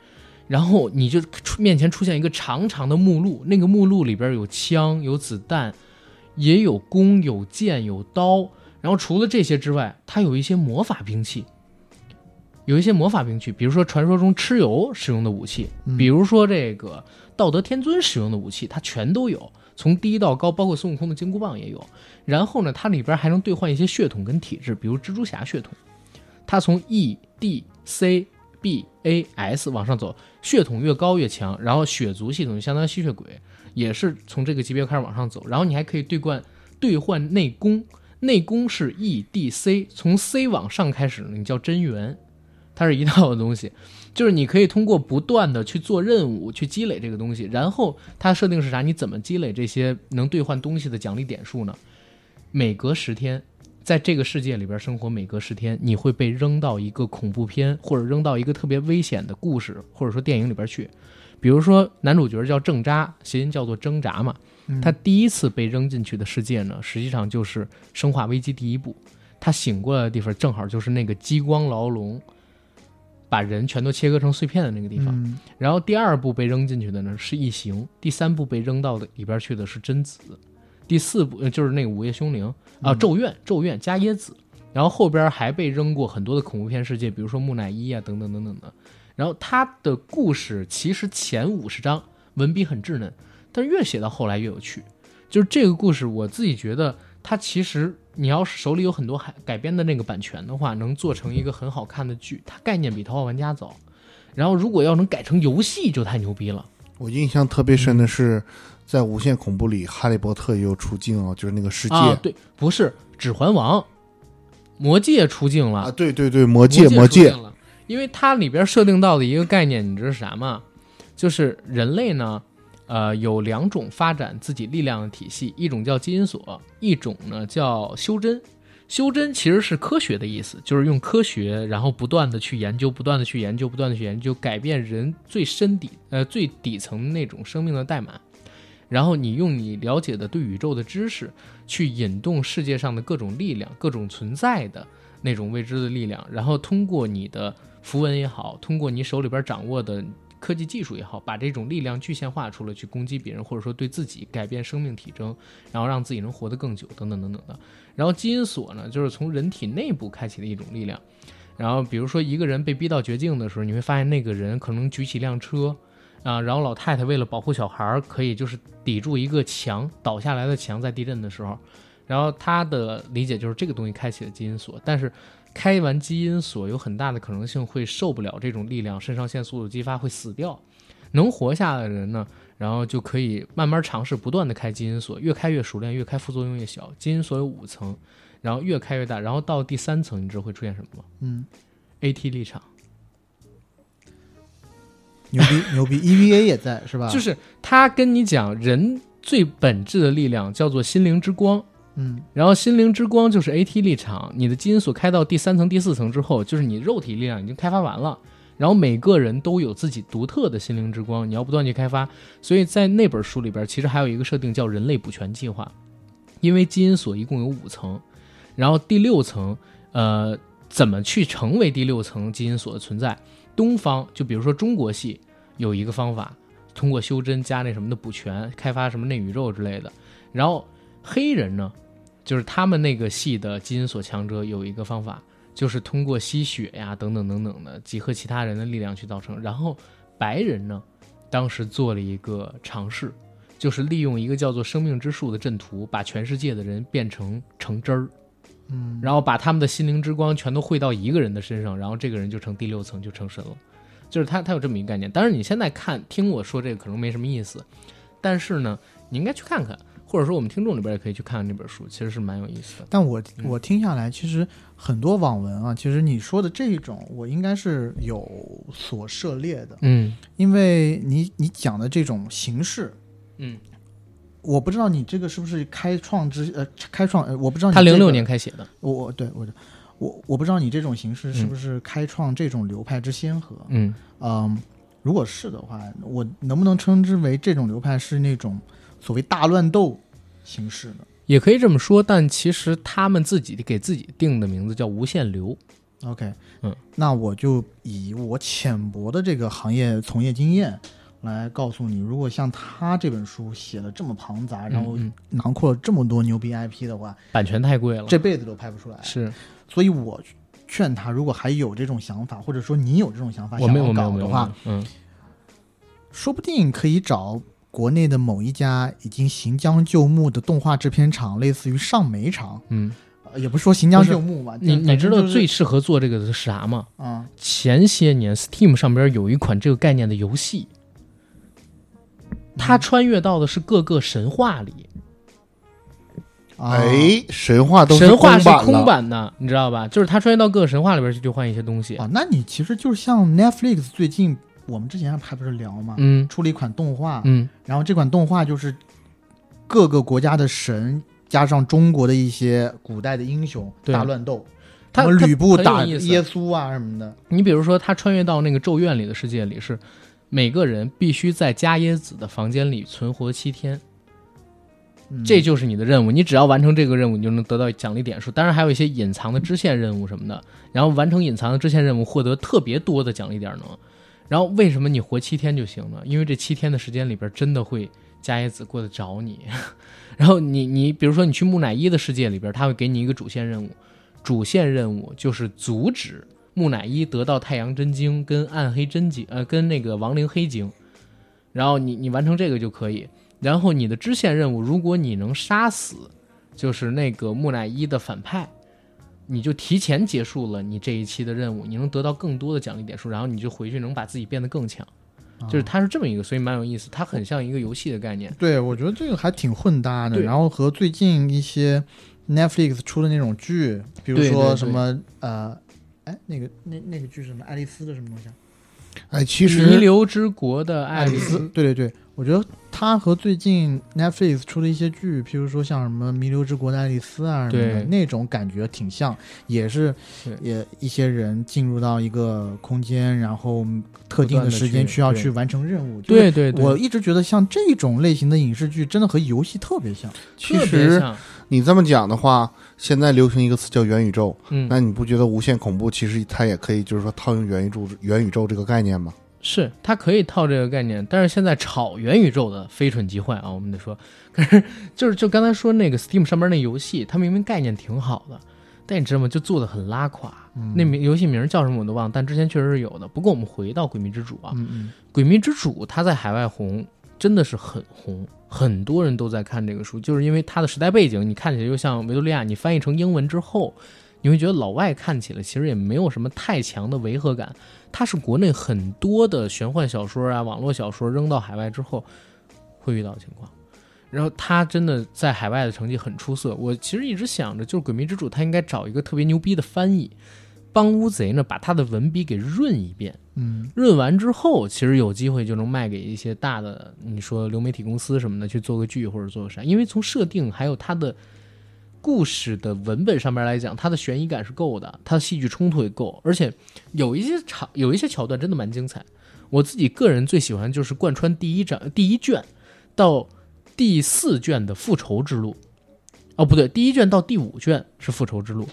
然后你就出面前出现一个长长的目录，那个目录里边有枪、有子弹，也有弓、有剑、有刀，然后除了这些之外，它有一些魔法兵器。有一些魔法兵器，比如说传说中蚩尤使用的武器，嗯比如说这个道德天尊使用的武器，它全都有，从低到高，包括孙悟空的金箍棒也有。然后呢，它里边还能兑换一些血统跟体质，比如蜘蛛侠血统，它从 E D C B A S 往上走，血统越高越强。然后血族系统就相当于吸血鬼，也是从这个级别开始往上走。然后你还可以兑换兑换内功，内功是 E D C，从 C 往上开始，你叫真元。它是一套的东西，就是你可以通过不断的去做任务，去积累这个东西，然后它设定是啥？你怎么积累这些能兑换东西的奖励点数呢？每隔十天，在这个世界里边生活，每隔十天你会被扔到一个恐怖片，或者扔到一个特别危险的故事，或者说电影里边去。比如说男主角叫郑扎，谐音叫做挣扎嘛。嗯他第一次被扔进去的世界呢，实际上就是《生化危机》第一部。他醒过来的地方正好就是那个激光牢笼，把人全都切割成碎片的那个地方。嗯然后第二部被扔进去的呢是异形，第三部被扔到的里边去的是贞子，第四部呃就是那个午夜凶铃啊，嗯咒怨咒怨加椰子，然后后边还被扔过很多的恐怖片世界，比如说木乃伊啊等等等等的。然后他的故事其实前五十章文笔很稚嫩，但是越写到后来越有趣。就是这个故事，我自己觉得它其实你要是手里有很多海改编的那个版权的话，能做成一个很好看的剧。它概念比《头号玩家》早。然后如果要能改成游戏，就太牛逼了。我印象特别深的是，在《无限恐怖》里，哈利波特也有出镜哦，就是那个世界啊，对，不是《指环王》，魔戒出镜了，啊对对对，魔戒戒魔戒了，因为它里边设定到的一个概念，你知道是啥吗？就是人类呢，呃，有两种发展自己力量的体系，一种叫基因锁，一种呢叫修真。修真其实是科学的意思，就是用科学，然后不断的去研究，不断的去研究，不断的去研究，改变人最深底呃最底层那种生命的代码。然后你用你了解的对宇宙的知识，去引动世界上的各种力量，各种存在的那种未知的力量，然后通过你的符文也好，通过你手里边掌握的科技技术也好，把这种力量具现化出来，去攻击别人，或者说对自己改变生命体征，然后让自己能活得更久，等等等等的。然后基因锁呢，就是从人体内部开启的一种力量。然后比如说一个人被逼到绝境的时候，你会发现那个人可能举起一辆车，啊，然后老太太为了保护小孩儿，可以就是抵住一个墙倒下来的墙，在地震的时候，然后他的理解就是这个东西开启了基因锁，但是开完基因锁有很大的可能性会受不了这种力量，肾上腺素的激发会死掉。能活下来的人呢，然后就可以慢慢尝试，不断的开基因锁，越开越熟练，越开副作用越小。基因锁有五层，然后越开越大，然后到第三层，你知道会出现什么吗嗯，？AT 立场。牛逼牛逼，EVA 也在是吧？就是他跟你讲，人最本质的力量叫做心灵之光，嗯然后心灵之光就是 AT 立场，你的基因锁开到第三层、第四层之后，就是你肉体力量已经开发完了。然后每个人都有自己独特的心灵之光，你要不断去开发。所以在那本书里边，其实还有一个设定叫人类补全计划，因为基因锁一共有五层，然后第六层，呃，怎么去成为第六层基因锁的存在？东方就比如说中国系有一个方法，通过修真加那什么的补全，开发什么内宇宙之类的。然后黑人呢，就是他们那个系的基因锁强者有一个方法，就是通过吸血呀等等等等的集合其他人的力量去造成。然后白人呢，当时做了一个尝试，就是利用一个叫做生命之树的阵图，把全世界的人变成橙汁儿。嗯，然后把他们的心灵之光全都汇到一个人的身上，然后这个人就成第六层，就成神了。就是他，他有这么一个概念。当然，你现在看听我说这个可能没什么意思，但是呢，你应该去看看，或者说我们听众里边也可以去看看这本书，其实是蛮有意思的。但我嗯。我听下来，其实很多网文啊，其实你说的这一种，我应该是有所涉猎的，嗯。因为你你讲的这种形式，嗯，我不知道你这个是不是开创之呃开创，呃我不知道你他零六年开写的，我我对我我我不知道你这种形式是不是开创这种流派之先河。嗯，嗯，如果是的话，我能不能称之为这种流派是那种所谓大乱斗形式呢也可以这么说，但其实他们自己给自己定的名字叫无限流。？OK，嗯，那我就以我浅薄的这个行业从业经验来告诉你，如果像他这本书写的这么庞杂，然后囊括了这么多牛逼 IP 的话，版权太贵了，这辈子都拍不出来。是所以我劝他，如果还有这种想法，或者说你有这种想法，我没有想要搞的话，，嗯，说不定可以找国内的某一家已经行将就木的动画制片厂，类似于上美厂，嗯，呃也不是说行将就木吧，你你知道最适合做这个的是啥吗？啊。前些年 Steam 上边有一款这个概念的游戏，它穿越到的是各个神话里，啊。哎，神话都神话是空版了，空版的，你知道吧？就是它穿越到各个神话里边去就换一些东西。啊，那你其实就是像 Netflix 最近我们之前还不是聊嘛，嗯。出了一款动画，嗯，然后这款动画就是各个国家的神加上中国的一些古代的英雄对。大乱斗，它什么吕布打耶稣啊什么的，你比如说，他穿越到那个咒怨里的世界里，是每个人必须在伽椰子的房间里存活七天，嗯。这就是你的任务。你只要完成这个任务，你就能得到奖励点数。当然还有一些隐藏的支线任务什么的，然后完成隐藏的支线任务，获得特别多的奖励点能。然后为什么你活七天就行呢？因为这七天的时间里边真的会伽椰子过来找你，然后你你比如说你去木乃伊的世界里边，他会给你一个主线任务，主线任务就是阻止木乃伊得到太阳真经跟暗黑真经，呃，跟那个亡灵黑经，然后你你完成这个就可以。然后你的支线任务，如果你能杀死，就是那个木乃伊的反派，你就提前结束了你这一期的任务，你能得到更多的奖励点数，然后你就回去能把自己变得更强。啊就是它是这么一个，所以蛮有意思，它很像一个游戏的概念。对，我觉得这个还挺混搭的。然后和最近一些 Netflix 出的那种剧，比如对对对说什么呃，哎，那个那那个剧是什么？爱丽丝的什么东西啊？哎，其实弥留之国的爱丽丝，对对对，我觉得它和最近 Netflix 出的一些剧，譬如说像什么《弥留之国的爱丽丝》啊什么的对那种感觉挺像，也是也一些人进入到一个空间，然后特定的时间需要去去完成任务。对对对，我一直觉得像这种类型的影视剧，真的和游戏特别像。其实，你这么讲的话，现在流行一个词叫元宇宙，嗯，那你不觉得无限恐怖其实它也可以就是说套用元宇宙元宇宙这个概念吗？是它可以套这个概念，但是现在炒元宇宙的非蠢即坏啊，我们得说。可是就是就刚才说那个 Steam 上面那游戏，它明明概念挺好的，但你知道吗？就做的很拉垮。嗯那名游戏名叫什么我都忘了，但之前确实是有的。不过我们回到《鬼迷之主》啊，嗯嗯，鬼迷之主》它在海外红，真的是很红，很多人都在看这个书，就是因为它的时代背景，你看起来就像维多利亚，你翻译成英文之后，你会觉得老外看起来其实也没有什么太强的违和感。它是国内很多的玄幻小说啊、网络小说扔到海外之后会遇到的情况。然后他真的在海外的成绩很出色。我其实一直想着，就是《鬼迷之主》，他应该找一个特别牛逼的翻译，帮乌贼呢把他的文笔给润一遍。嗯润完之后，其实有机会就能卖给一些大的，你说流媒体公司什么的去做个剧或者做个啥。因为从设定还有他的故事的文本上面来讲，它的悬疑感是够的，它的戏剧冲突也够，而且有一些场有一些桥段真的蛮精彩。我自己个人最喜欢就是贯穿第一章第一卷到第四卷的复仇之路。哦，不对，第一卷到第五卷是复仇之路。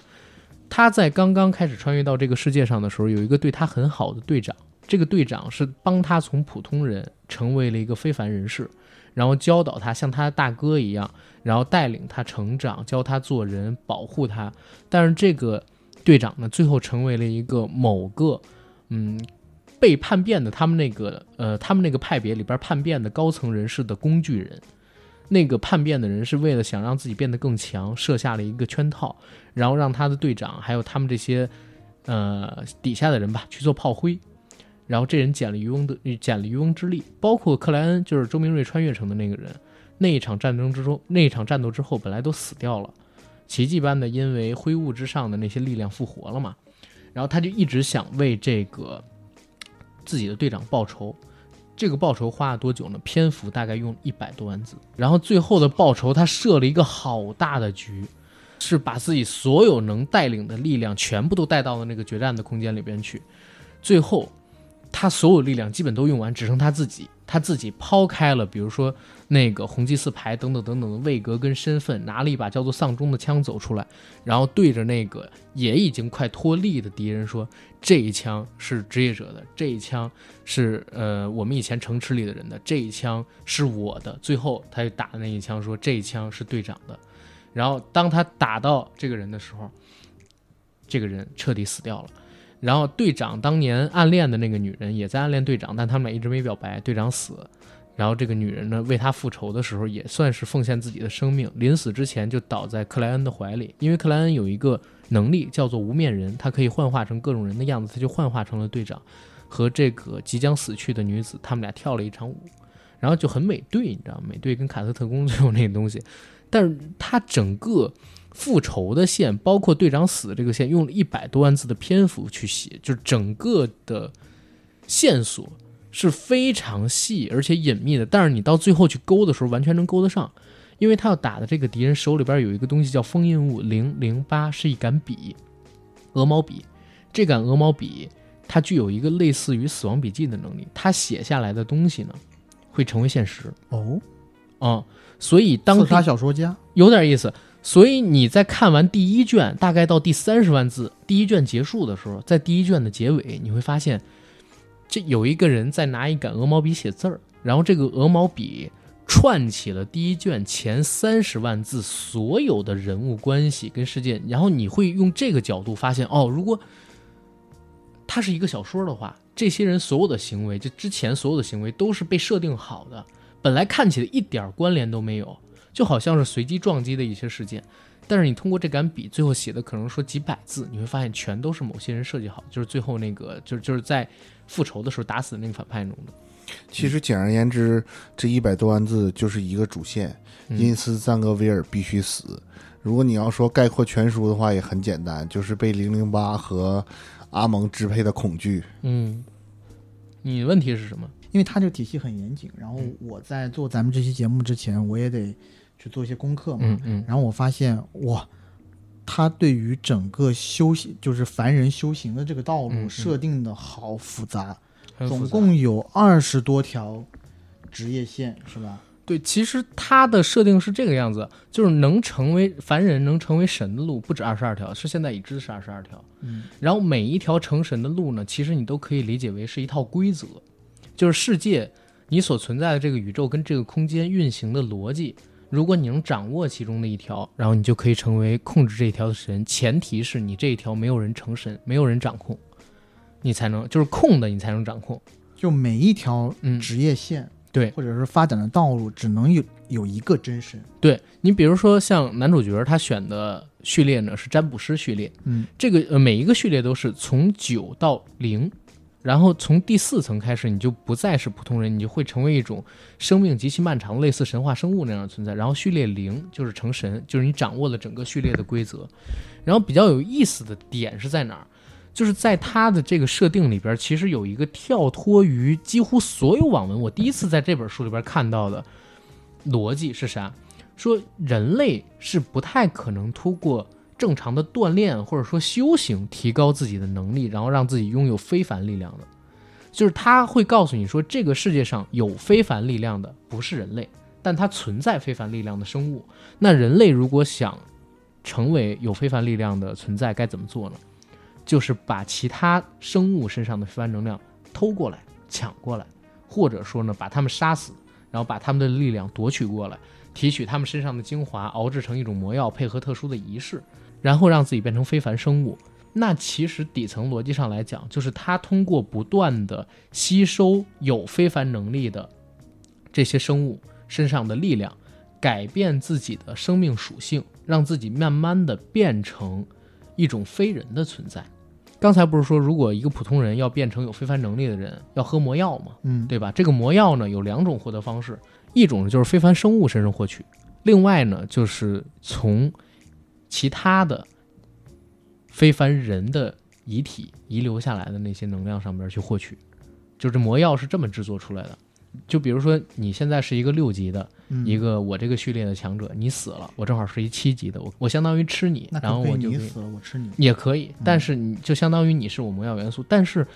他在刚刚开始穿越到这个世界上的时候，有一个对他很好的队长。这个队长是帮他从普通人成为了一个非凡人士，然后教导他像他的大哥一样，然后带领他成长，教他做人，保护他。但是这个队长呢，最后成为了一个某个嗯被叛变的他们那个呃他们那个派别里边叛变的高层人士的工具人。那个叛变的人是为了想让自己变得更强，设下了一个圈套，然后让他的队长还有他们这些呃底下的人吧去做炮灰，然后这人捡了渔翁的捡了渔翁之利，包括克莱恩就是周明瑞穿越成的那个人，那一场战争之中，那一场战斗之后本来都死掉了，奇迹般的因为灰雾之上的那些力量复活了嘛，然后他就一直想为这个自己的队长报仇。这个报仇花了多久呢？篇幅大概用一百多万字，然后最后的报仇他设了一个好大的局，是把自己所有能带领的力量全部都带到了那个决战的空间里边去，最后他所有力量基本都用完，只剩他自己。他自己抛开了，比如说那个红祭司牌等等等等的位格跟身份，拿了一把叫做丧钟的枪走出来，然后对着那个也已经快脱力的敌人说：“这一枪是职业者的，这一枪是呃我们以前城池里的人的，这一枪是我的。”最后他就打的那一枪说：“这一枪是队长的。”然后当他打到这个人的时候，这个人彻底死掉了。然后队长当年暗恋的那个女人也在暗恋队长，但他们俩一直没表白。队长死，然后这个女人呢为他复仇的时候，也算是奉献自己的生命。临死之前就倒在克莱恩的怀里，因为克莱恩有一个能力叫做无面人，他可以幻化成各种人的样子，他就幻化成了队长和这个即将死去的女子。他们俩跳了一场舞，然后就很美队，你知道？美队跟卡特特工最后那个东西，但是他整个。复仇的线，包括队长死这个线，用了一百多万字的篇幅去写，就是整个的线索是非常细而且隐秘的。但是你到最后去勾的时候，完全能勾得上，因为他要打的这个敌人手里边有一个东西叫封印物零零八，是一杆笔，鹅毛笔。这杆鹅毛笔它具有一个类似于死亡笔记的能力，它写下来的东西呢会成为现实。哦，啊，所以当刺杀小说家有点意思。所以你在看完第一卷，大概到第三十万字，第一卷结束的时候，在第一卷的结尾，你会发现，这有一个人在拿一杆鹅毛笔写字儿，然后这个鹅毛笔串起了第一卷前三十万字所有的人物关系跟事件，然后你会用这个角度发现，哦，如果它是一个小说的话，这些人所有的行为，就之前所有的行为都是被设定好的，本来看起来一点关联都没有。就好像是随机撞击的一些事件，但是你通过这杆笔最后写的可能说几百字，你会发现全都是某些人设计好，就是最后那个就是就是在复仇的时候打死的那个反派中的。其实简而言之，这一百多万字就是一个主线，因斯赞格维尔必须死。如果你要说概括全书的话，也很简单，就是被零零八和阿蒙支配的恐惧。嗯，你问题是什么？因为他这个体系很严谨，然后我在做咱们这期节目之前，我也得。去做一些功课嘛，嗯嗯，然后我发现哇，他对于整个修行，就是凡人修行的这个道路设定的好复杂，总共有二十多条职业线，是吧？对，其实他的设定是这个样子，就是能成为凡人、能成为神的路不止二十二条，是现在已知是二十二条。嗯，然后每一条成神的路呢，其实你都可以理解为是一套规则，就是世界你所存在的这个宇宙跟这个空间运行的逻辑。如果你能掌握其中的一条，然后你就可以成为控制这一条的神。前提是你这一条没有人成神，没有人掌控，你才能就是空的，你才能掌控。就每一条职业线，对，或者是发展的道路，只能有有一个真神。对你，比如说像男主角他选的序列呢是占卜师序列，嗯，这个呃每一个序列都是从九到零。然后从第四层开始，你就不再是普通人，你就会成为一种生命极其漫长、类似神话生物那样的存在。然后序列零就是成神，就是你掌握了整个序列的规则。然后比较有意思的点是在哪儿？就是在它的这个设定里边，其实有一个跳脱于几乎所有网文，我第一次在这本书里边看到的逻辑是啥？说人类是不太可能通过。正常的锻炼或者说修行，提高自己的能力，然后让自己拥有非凡力量的，就是他会告诉你说，这个世界上有非凡力量的不是人类，但它存在非凡力量的生物。那人类如果想成为有非凡力量的存在，该怎么做呢？就是把其他生物身上的非凡能量偷过来、抢过来，或者说呢，把他们杀死，然后把他们的力量夺取过来，提取他们身上的精华，熬制成一种魔药，配合特殊的仪式。然后让自己变成非凡生物，那其实底层逻辑上来讲，就是他通过不断的吸收有非凡能力的这些生物身上的力量，改变自己的生命属性，让自己慢慢的变成一种非人的存在。刚才不是说，如果一个普通人要变成有非凡能力的人，要喝魔药吗？嗯，对吧？这个魔药呢有两种获得方式，一种就是非凡生物身上获取，另外呢就是从。其他的非凡人的遗体遗留下来的那些能量上边去获取，就这魔药是这么制作出来的。就比如说你现在是一个六级的，嗯。一个我这个序列的强者，你死了，我正好是一七级的，我我相当于吃你那，然后我就死了我吃你？也可以，嗯。但是你就相当于你是我魔药元素，但是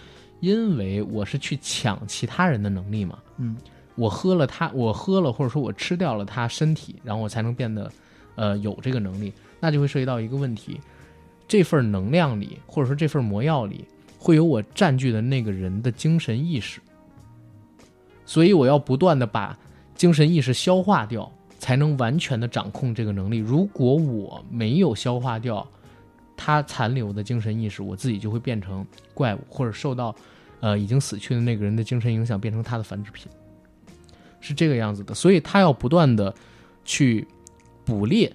因为我是去抢其他人的能力嘛，嗯，我喝了他，我喝了或者说我吃掉了他身体，然后我才能变得呃有这个能力，那就会涉及到一个问题，这份能量里或者说这份魔药里会有我占据的那个人的精神意识，所以我要不断的把精神意识消化掉，才能完全的掌控这个能力。如果我没有消化掉他残留的精神意识，我自己就会变成怪物，或者受到呃已经死去的那个人的精神影响，变成他的繁殖品，是这个样子的。所以他要不断的去捕猎，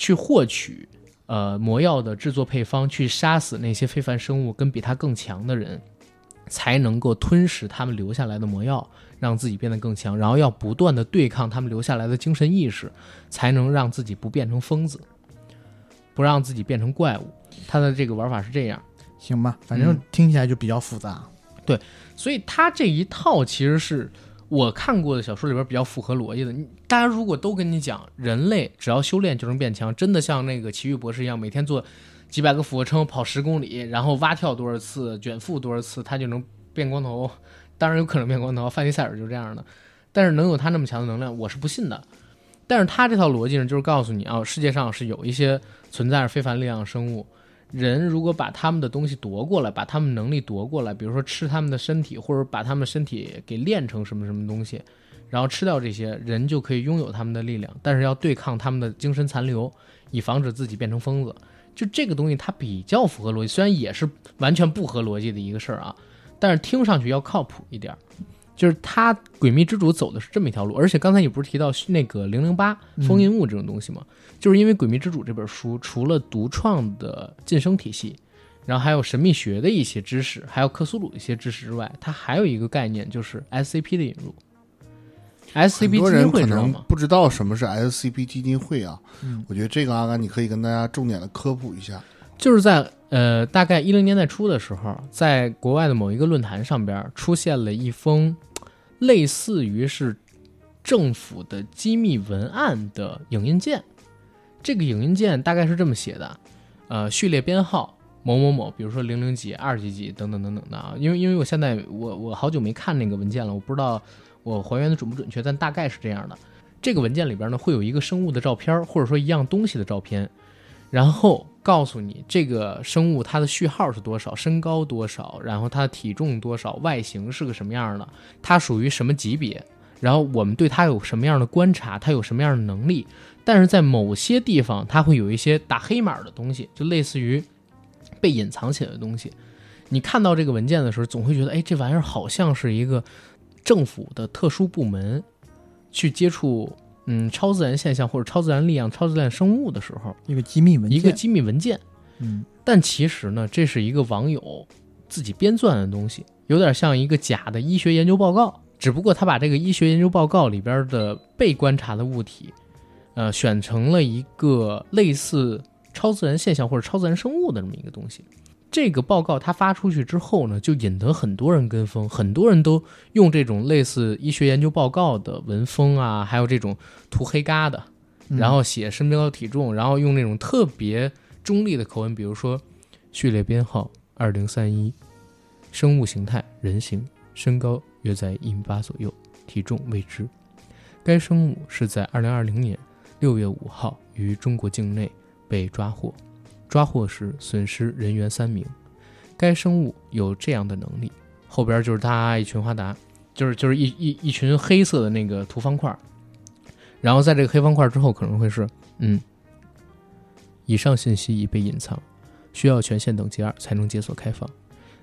去获取呃魔药的制作配方，去杀死那些非凡生物跟比他更强的人，才能够吞噬他们留下来的魔药，让自己变得更强。然后要不断的对抗他们留下来的精神意识，才能让自己不变成疯子，不让自己变成怪物。他的这个玩法是这样。行吧，反正嗯听起来就比较复杂。对所以他这一套其实是我看过的小说里边比较符合逻辑的。大家如果都跟你讲，人类只要修炼就能变强，真的像那个奇遇博士一样，每天做几百个俯卧撑，跑十公里，然后蛙跳多少次，卷腹多少次，他就能变光头。当然有可能变光头，范迪塞尔就是这样的。但是能有他那么强的能量，我是不信的。但是他这套逻辑呢，就是告诉你啊，世界上是有一些存在着非凡力量的生物，人如果把他们的东西夺过来，把他们能力夺过来，比如说吃他们的身体，或者把他们身体给炼成什么什么东西，然后吃掉这些人就可以拥有他们的力量，但是要对抗他们的精神残留，以防止自己变成疯子。就这个东西，它比较符合逻辑，虽然也是完全不合逻辑的一个事儿啊，但是听上去要靠谱一点儿。就是他《诡秘之主》走的是这么一条路，而且刚才你不是提到那个零零八封印物这种东西吗？就是因为《诡秘之主》这本书除了独创的晋升体系，然后还有神秘学的一些知识，还有克苏鲁一些知识之外，它还有一个概念就是 SCP 的引入。SCP 基金人可能会知道吗？不知道什么是 SCP 基金会啊。嗯我觉得这个阿甘，你可以跟大家重点的科普一下。就是在呃大概一零年代初的时候，在国外的某一个论坛上边出现了一封类似于是政府的机密文案的影印件。这个影印件大概是这么写的：呃，序列编号某某某，比如说零零几、二几几等等等等的啊。因为因为我现在我我好久没看那个文件了，我不知道我还原的准不准确，但大概是这样的。这个文件里边呢会有一个生物的照片，或者说一样东西的照片，然后告诉你这个生物它的序号是多少，身高多少，然后它的体重多少，外形是个什么样的，它属于什么级别，然后我们对它有什么样的观察，它有什么样的能力。但是在某些地方，它会有一些打黑码的东西，就类似于被隐藏起来的东西。你看到这个文件的时候，总会觉得，哎，这玩意儿好像是一个政府的特殊部门去接触嗯超自然现象或者超自然力量、超自然生物的时候，一个机密文件，一个机密文件。嗯但其实呢，这是一个网友自己编撰的东西，有点像一个假的医学研究报告。只不过他把这个医学研究报告里边的被观察的物体，呃，选成了一个类似超自然现象或者超自然生物的这么一个东西。这个报告它发出去之后呢，就引得很多人跟风，很多人都用这种类似医学研究报告的文风啊，还有这种涂黑嘎的，嗯然后写身高体重，然后用那种特别中立的口吻，比如说序列编号二零三一，生物形态人形，身高约在一米八左右，体重未知。该生物是在二零二零年六月五号于中国境内被抓获，抓获时损失人员三名。该生物有这样的能力，后边就是他一群花达，就是就是一一一群黑色的那个图方块儿，然后在这个黑方块之后可能会是嗯，以上信息已被隐藏，需要权限等级二才能解锁开放。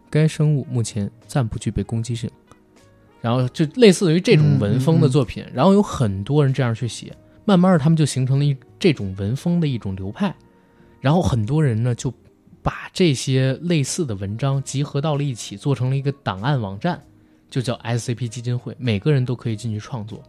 该生物目前暂不具备攻击性。然后就类似于这种文风的作品，然后有很多人这样去写，慢慢的他们就形成了一这种文风的一种流派。然后很多人呢就把这些类似的文章集合到了一起，做成了一个档案网站，就叫 SCP 基金会，每个人都可以进去创作。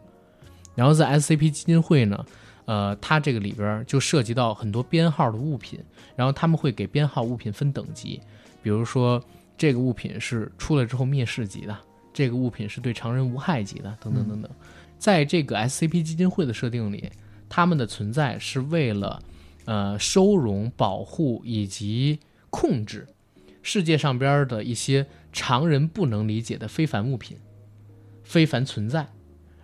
然后在 SCP 基金会呢，呃，它这个里边就涉及到很多编号的物品，然后他们会给编号物品分等级，比如说这个物品是出来之后灭世级的，这个物品是对常人无害级的，等等等等。在这个 SCP 基金会的设定里，他们的存在是为了呃收容、保护以及控制世界上边的一些常人不能理解的非凡物品、非凡存在，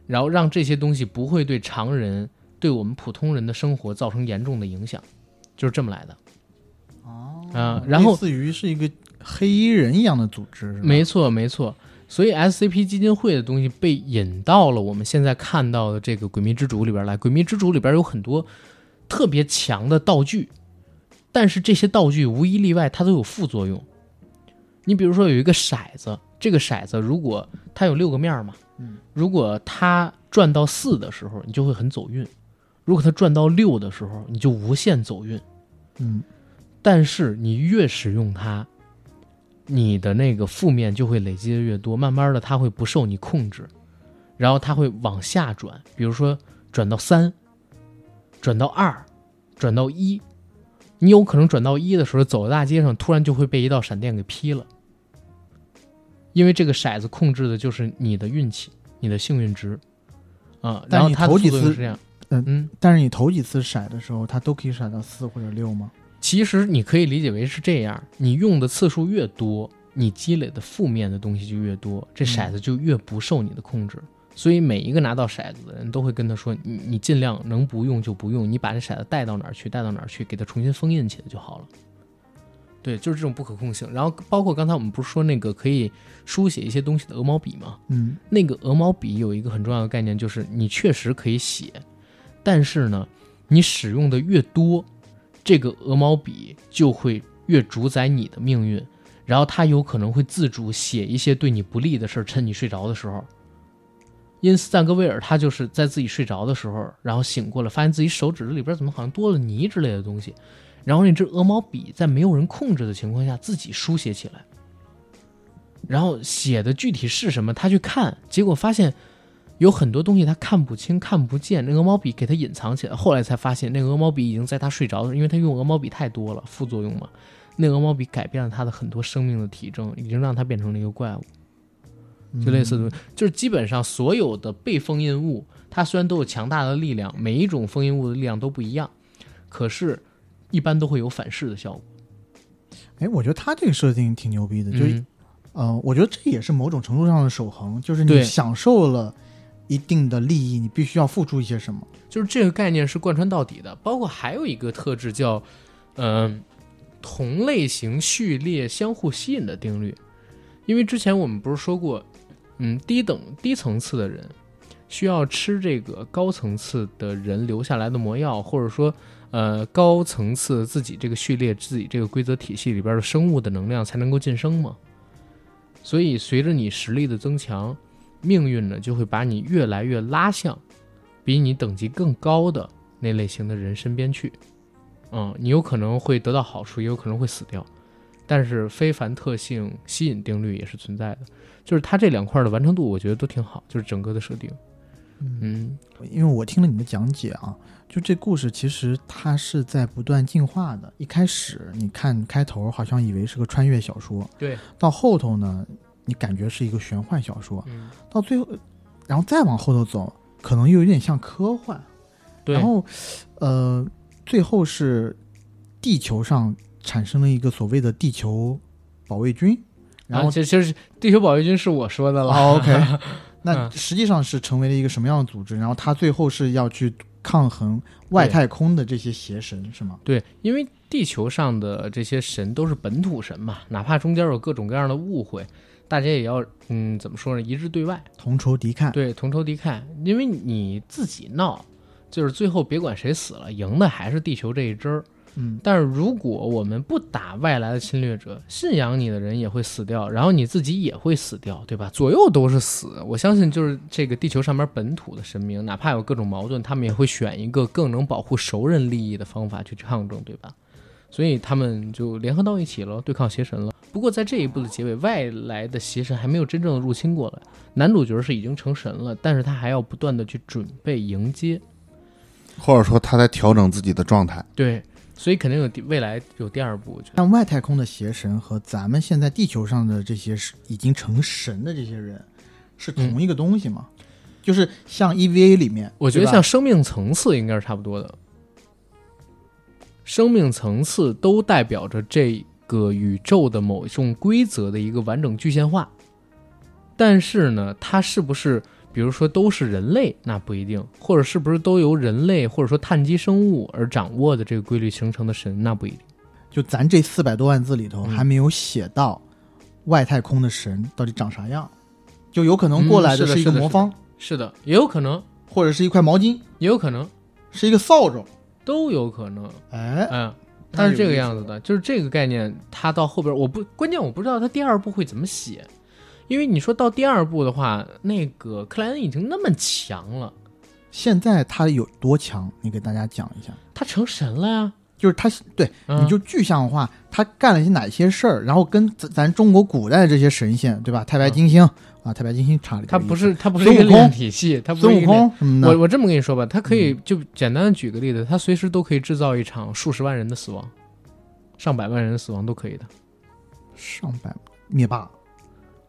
然后让这些东西不会对常人、对我们普通人的生活造成严重的影响，就是这么来的。哦啊然后类似于是一个黑衣人一样的组织，没错，没错。所以 SCP 基金会的东西被引到了我们现在看到的这个《诡秘之主》里边来。《诡秘之主》里边有很多特别强的道具，但是这些道具无一例外它都有副作用。你比如说有一个骰子，这个骰子如果它有六个面儿嘛，嗯，如果它转到四的时候，你就会很走运；如果它转到六的时候，你就无限走运。嗯，但是你越使用它，你的那个负面就会累积的越多，慢慢的它会不受你控制，然后它会往下转，比如说转到三，转到二，转到一，你有可能转到一的时候，走在大街上，突然就会被一道闪电给劈了，因为这个骰子控制的就是你的运气，你的幸运值，啊，然后它的头几次是这样，嗯嗯。但是你头几次骰的时候，它都可以骰到四或者六吗？其实你可以理解为是这样：你用的次数越多，你积累的负面的东西就越多，这骰子就越不受你的控制。所以每一个拿到骰子的人都会跟他说：“你你尽量能不用就不用，你把这骰子带到哪儿去，带到哪儿去，给它重新封印起来就好了。”对，就是这种不可控性。然后包括刚才我们不是说那个可以书写一些东西的鹅毛笔吗？嗯，那个鹅毛笔有一个很重要的概念，就是你确实可以写，但是呢，你使用的越多，这个鹅毛笔就会越主宰你的命运，然后它有可能会自主写一些对你不利的事儿，趁你睡着的时候。因斯赞格威尔他就是在自己睡着的时候，然后醒过来，发现自己手指里边怎么好像多了泥之类的东西，然后那支鹅毛笔在没有人控制的情况下自己书写起来，然后写的具体是什么，他去看，结果发现有很多东西他看不清、看不见，那鹅毛笔给他隐藏起来。后来才发现，那鹅毛笔已经在他睡着的时候，因为他用鹅毛笔太多了，副作用嘛，那鹅毛笔改变了他的很多生命的体征，已经让他变成了一个怪物。就类似的，就是基本上所有的被封印物，它虽然都有强大的力量，每一种封印物的力量都不一样，可是，一般都会有反噬的效果。哎，我觉得他这个设定挺牛逼的，就是、嗯呃，我觉得这也是某种程度上的守恒，就是你享受了一定的利益，你必须要付出一些什么。就是这个概念是贯穿到底的。包括还有一个特质叫，嗯、同类型序列相互吸引的定律。因为之前我们不是说过，嗯，低等低层次的人需要吃这个高层次的人留下来的魔药，或者说，呃，高层次自己这个序列自己这个规则体系里边的生物的能量才能够晋升嘛。所以随着你实力的增强，命运呢就会把你越来越拉向比你等级更高的那类型的人身边去。嗯，你有可能会得到好处，也有可能会死掉。但是非凡特性吸引定律也是存在的，就是它这两块的完成度，我觉得都挺好，就是整个的设定。嗯因为我听了你的讲解啊，就这故事其实它是在不断进化的。一开始你看开头好像以为是个穿越小说，对，到后头呢，你感觉是一个玄幻小说，嗯，到最后，然后再往后头走，可能又有点像科幻。对，然后，呃，最后是地球上产生了一个所谓的地球保卫军，然后这就是地球保卫军是我说的了。哦，OK，那嗯实际上是成为了一个什么样的组织？然后他最后是要去抗衡外太空的这些邪神，是吗？对，因为地球上的这些神都是本土神嘛，哪怕中间有各种各样的误会，大家也要嗯怎么说呢，一致对外。同仇敌忾。对，同仇敌忾，因为你自己闹，就是最后别管谁死了，赢的还是地球这一支儿。嗯，但是如果我们不打外来的侵略者，信仰你的人也会死掉，然后你自己也会死掉，对吧？左右都是死。我相信，就是这个地球上面本土的神明，哪怕有各种矛盾，他们也会选一个更能保护熟人利益的方法去抗争，对吧？所以他们就联合到一起了，对抗邪神了。不过在这一部的结尾，外来的邪神还没有真正的入侵过来，男主角是已经成神了，但是他还要不断的去准备迎接。或者说他在调整自己的状态。对，所以肯定有第未来有第二部。像外太空的邪神和咱们现在地球上的这些是已经成神的这些人，是同一个东西吗？就是像 EVA 里面，我觉得像生命层次应该是差不多的，生命层次都代表着这个宇宙的某一种规则的一个完整具现化。但是呢，它是不是比如说都是人类，那不一定；或者是不是都由人类或者说碳基生物而掌握的这个规律形成的神，那不一定。就咱这四百多万字里头嗯。还没有写到外太空的神到底长啥样，就有可能过来的是一个是的魔方，是的，也有可能，或者是一块毛巾，也有可能，是一个扫帚。都有可能。哎，嗯，它是这个样子的，就是这个概念，它到后边我不关键我不知道它第二部会怎么写，因为你说到第二部的话，那个克莱恩已经那么强了，现在他有多强？你给大家讲一下。他成神了呀，就是他对，嗯你就具象化他干了一些哪些事儿，然后跟咱咱中国古代的这些神仙，对吧？太白金星、啊，太白金星他不是他不是孙悟空一个链体系，他不孙悟。空什么的，我我这么跟你说吧，他可以就简单的举个例子，他随时都可以制造一场数十万人的死亡，上百万人的死亡都可以的。上百灭霸，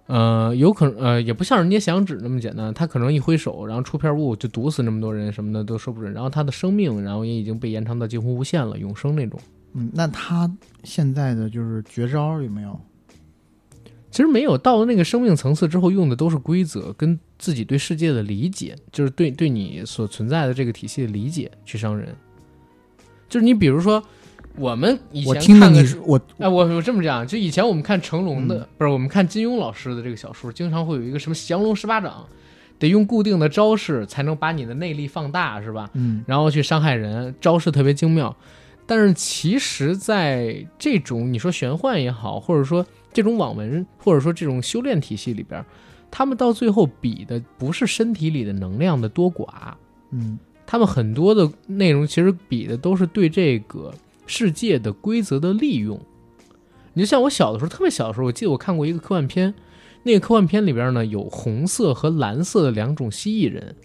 呃，有可能呃，也不像是捏响指那么简单，他可能一挥手，然后出片雾就毒死那么多人什么的都说不准。然后他的生命，然后也已经被延长到近乎无限了，永生那种。嗯，那他现在的就是绝招有没有？其实没有到了那个生命层次之后，用的都是规则跟自己对世界的理解，就是对对你所存在的这个体系的理解去伤人。就是你比如说，我们以前我听着你看的是，我哎，我我这么讲，就以前我们看成龙的，嗯不是我们看金庸老师的这个小说，经常会有一个什么降龙十八掌，得用固定的招式才能把你的内力放大，是吧？嗯然后去伤害人，招式特别精妙。但是其实，在这种你说玄幻也好，或者说这种网文，或者说这种修炼体系里边，他们到最后比的不是身体里的能量的多寡，嗯他们很多的内容其实比的都是对这个世界的规则的利用。你就像我小的时候，特别小的时候，我记得我看过一个科幻片，那个科幻片里边呢有红色和蓝色的两种蜥蜴人，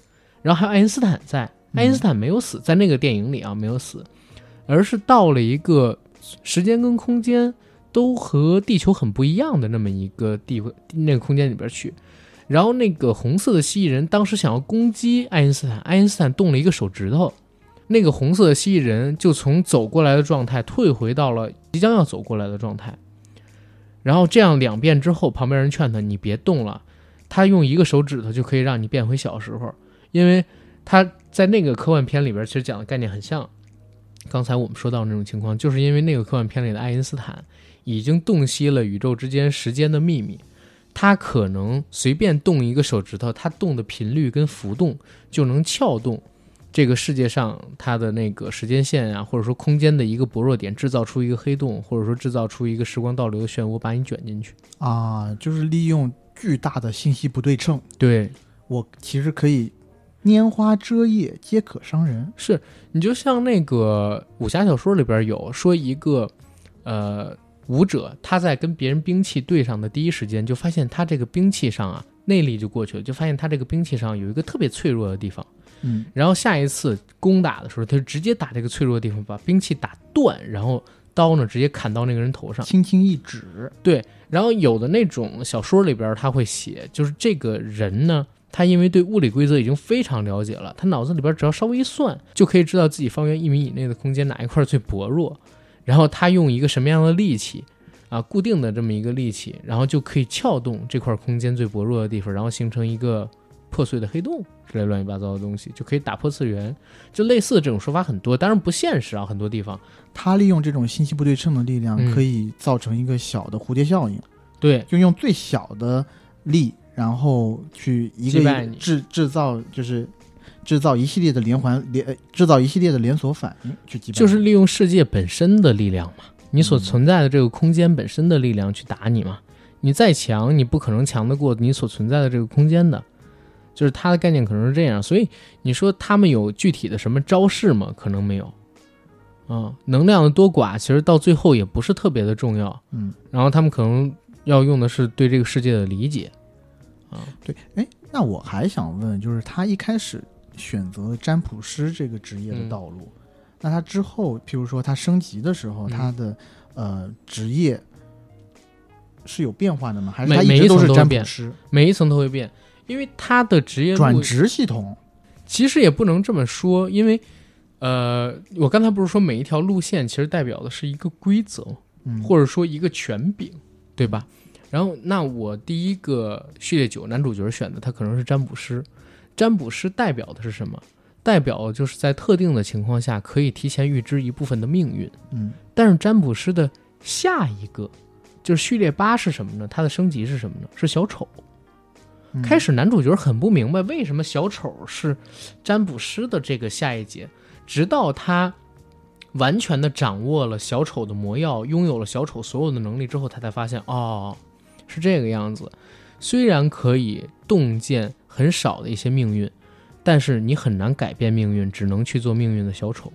然后还有爱因斯坦在，爱因斯坦没有死，在那个电影里啊没有死，而是到了一个时间跟空间都和地球很不一样的那么一个地方那个空间里边去。然后那个红色的蜥蜴人当时想要攻击爱因斯坦，爱因斯坦动了一个手指头，那个红色的蜥蜴人就从走过来的状态退回到了即将要走过来的状态。然后这样两遍之后，旁边人劝他你别动了，他用一个手指头就可以让你变回小时候，因为他在那个科幻片里边其实讲的概念很像刚才我们说到那种情况，就是因为那个科幻片里的爱因斯坦已经洞悉了宇宙之间时间的秘密。他可能随便动一个手指头，他动的频率跟浮动就能撬动这个世界上它的那个时间线啊，或者说空间的一个薄弱点，制造出一个黑洞，或者说制造出一个时光倒流的漩涡，把你卷进去。啊，就是利用巨大的信息不对称，对，我其实可以拈花遮叶，皆可伤人。是你就像那个武侠小说里边有说一个呃武者，他在跟别人兵器对上的第一时间，就发现他这个兵器上啊内力就过去了，就发现他这个兵器上有一个特别脆弱的地方。嗯，然后下一次攻打的时候，他就直接打这个脆弱的地方，把兵器打断，然后刀呢直接砍到那个人头上。轻轻一指，对然后有的那种小说里边他会写，就是这个人呢，他因为对物理规则已经非常了解了，他脑子里边只要稍微一算，就可以知道自己方圆一米以内的空间哪一块最薄弱，然后他用一个什么样的力气。啊，固定的这么一个力气，然后就可以撬动这块空间最薄弱的地方，然后形成一个破碎的黑洞之类乱七八糟的东西，就可以打破次元。就类似的这种说法很多，当然不现实啊，很多地方。他利用这种信息不对称的力量，嗯可以造成一个小的蝴蝶效应，对，就用最小的力，然后去一个制制造，就是制造一系列的连环连，呃制造一系列的连锁反应去击败。就是利用世界本身的力量嘛，你所嗯存在的这个空间本身的力量去打你嘛。你再强，你不可能强得过你所存在的这个空间的。就是他的概念可能是这样，所以你说他们有具体的什么招式吗？可能没有。嗯、能量的多寡其实到最后也不是特别的重要。嗯，然后他们可能要用的是对这个世界的理解。对，哎，那我还想问，就是他一开始选择占卜师这个职业的嗯道路，那他之后，譬如说他升级的时候，嗯他的呃职业是有变化的吗？还是每每一直都是层都会变占卜师？每一层都会变，因为他的职业转职系统，其实也不能这么说，因为呃，我刚才不是说每一条路线其实代表的是一个规则，嗯，或者说一个权柄，对吧？然后，那我第一个序列九男主角选的他可能是占卜师，占卜师代表的是什么？代表就是在特定的情况下可以提前预知一部分的命运。嗯但是占卜师的下一个就是序列八是什么呢？它的升级是什么呢？是小丑。开始男主角很不明白为什么小丑是占卜师的这个下一节，直到他完全的掌握了小丑的魔药，拥有了小丑所有的能力之后，他才发现哦，是这个样子。虽然可以洞见很少的一些命运，但是你很难改变命运，只能去做命运的小丑。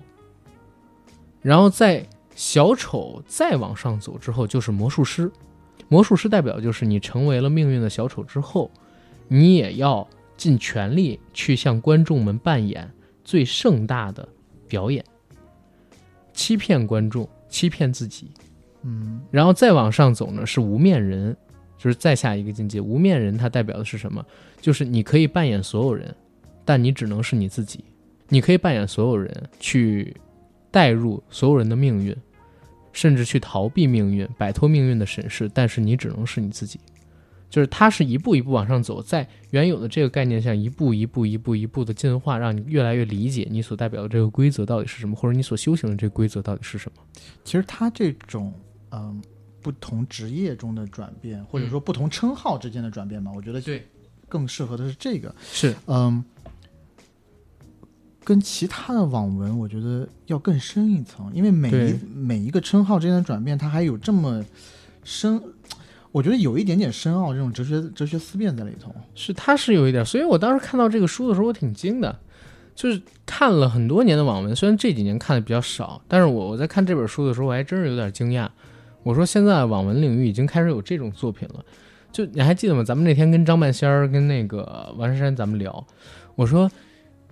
然后在小丑再往上走之后，就是魔术师。魔术师代表就是你成为了命运的小丑之后，你也要尽全力去向观众们扮演最盛大的表演，欺骗观众，欺骗自己。嗯然后再往上走呢，是无面人，就是再下一个境界。无面人它代表的是什么？就是你可以扮演所有人，但你只能是你自己。你可以扮演所有人，去带入所有人的命运，甚至去逃避命运、摆脱命运的审视，但是你只能是你自己。就是它是一步一步往上走，在原有的这个概念下，一步一步、一步一步的进化，让你越来越理解你所代表的这个规则到底是什么，或者你所修行的这个规则到底是什么。其实它这种嗯、不同职业中的转变，或者说不同称号之间的转变吧，我觉得对，更适合的是这个。是嗯，跟其他的网文，我觉得要更深一层，因为每一每一个称号之间的转变，它还有这么深，我觉得有一点点深奥这种哲学哲学思辨在里头。是，他是有一点，所以我当时看到这个书的时候，我挺惊的，就是看了很多年的网文，虽然这几年看的比较少，但是我我在看这本书的时候，我还真是有点惊讶。我说现在网文领域已经开始有这种作品了，就你还记得吗？咱们那天跟张半仙儿跟那个王珊珊咱们聊，我说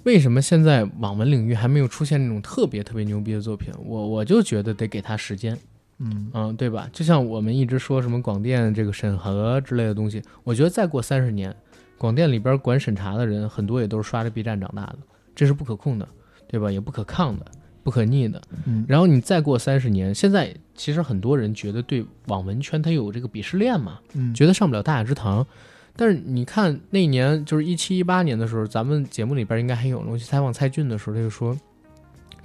为什么现在网文领域还没有出现那种特别特别牛逼的作品？我我就觉得得给他时间。嗯嗯，对吧？就像我们一直说什么广电这个审核之类的东西，我觉得再过三十年，广电里边管审查的人很多也都是刷着 B 站长大的，这是不可控的，对吧？也不可抗的，不可逆的。嗯然后你再过三十年，现在其实很多人觉得对网文圈它有这个鄙视链嘛，嗯，觉得上不了大雅之堂。但是你看那一年就是一七一八年的时候，咱们节目里边应该还有我去采访蔡骏的时候，他就说，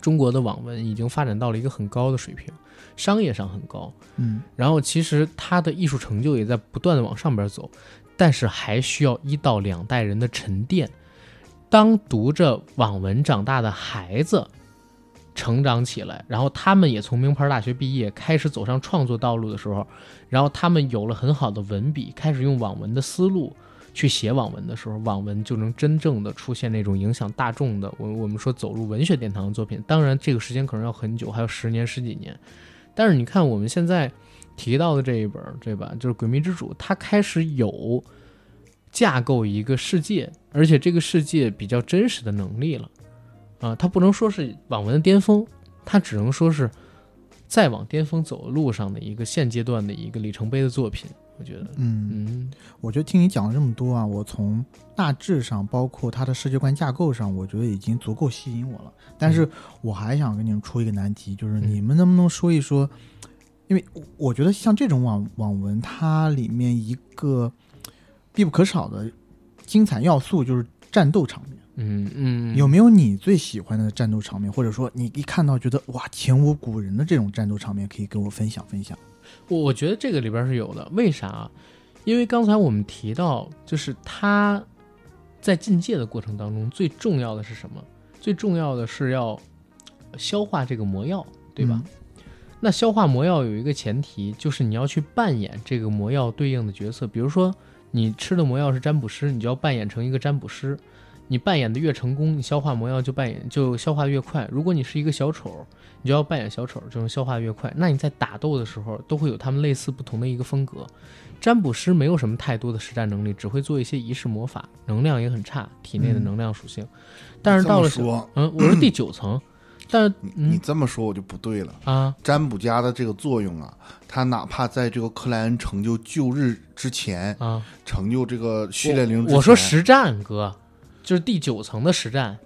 中国的网文已经发展到了一个很高的水平，商业上很高。嗯然后其实他的艺术成就也在不断的往上边走，但是还需要一到两代人的沉淀。当读着网文长大的孩子成长起来，然后他们也从名牌大学毕业，开始走上创作道路的时候，然后他们有了很好的文笔，开始用网文的思路去写网文的时候，网文就能真正的出现那种影响大众的，我我们说走入文学殿堂的作品。当然，这个时间可能要很久，还有十年十几年。但是你看我们现在提到的这一本，对吧？就是《诡秘之主》，它开始有架构一个世界，而且这个世界比较真实的能力了。啊，它不能说是网文的巅峰，它只能说是再往巅峰走的路上的一个现阶段的一个里程碑的作品。我觉得，嗯，嗯我觉得听你讲了这么多啊，我从大致上，包括它的世界观架构上，我觉得已经足够吸引我了。但是我还想跟你们出一个难题，就是嗯你们能不能说一说？因为我觉得像这种网网文，它里面一个必不可少的精彩要素就是战斗场面。嗯嗯，有没有你最喜欢的战斗场面，或者说你一看到觉得哇前无古人的这种战斗场面，可以跟我分享分享？我我觉得这个里边是有的，为啥啊？因为刚才我们提到，就是他在进阶的过程当中，最重要的是什么？最重要的是要消化这个魔药，对吧？那消化魔药有一个前提，就是你要去扮演这个魔药对应的角色。比如说，你吃的魔药是占卜师，你就要扮演成一个占卜师。你扮演的越成功，你消化魔药就扮演就消化的越快。如果你是一个小丑，你就要扮演小丑，就能消化越快。那你在打斗的时候，都会有他们类似不同的一个风格。占卜师没有什么太多的实战能力，只会做一些仪式魔法，能量也很差，体内的嗯能量属性。但是到了嗯，我是第九层，但是你你嗯这么说我就不对了。啊，占卜家的这个作用啊，他哪怕在这个克莱恩成就旧日之前，啊，成就这个序列灵之，我说实战哥，就是第九层的实战。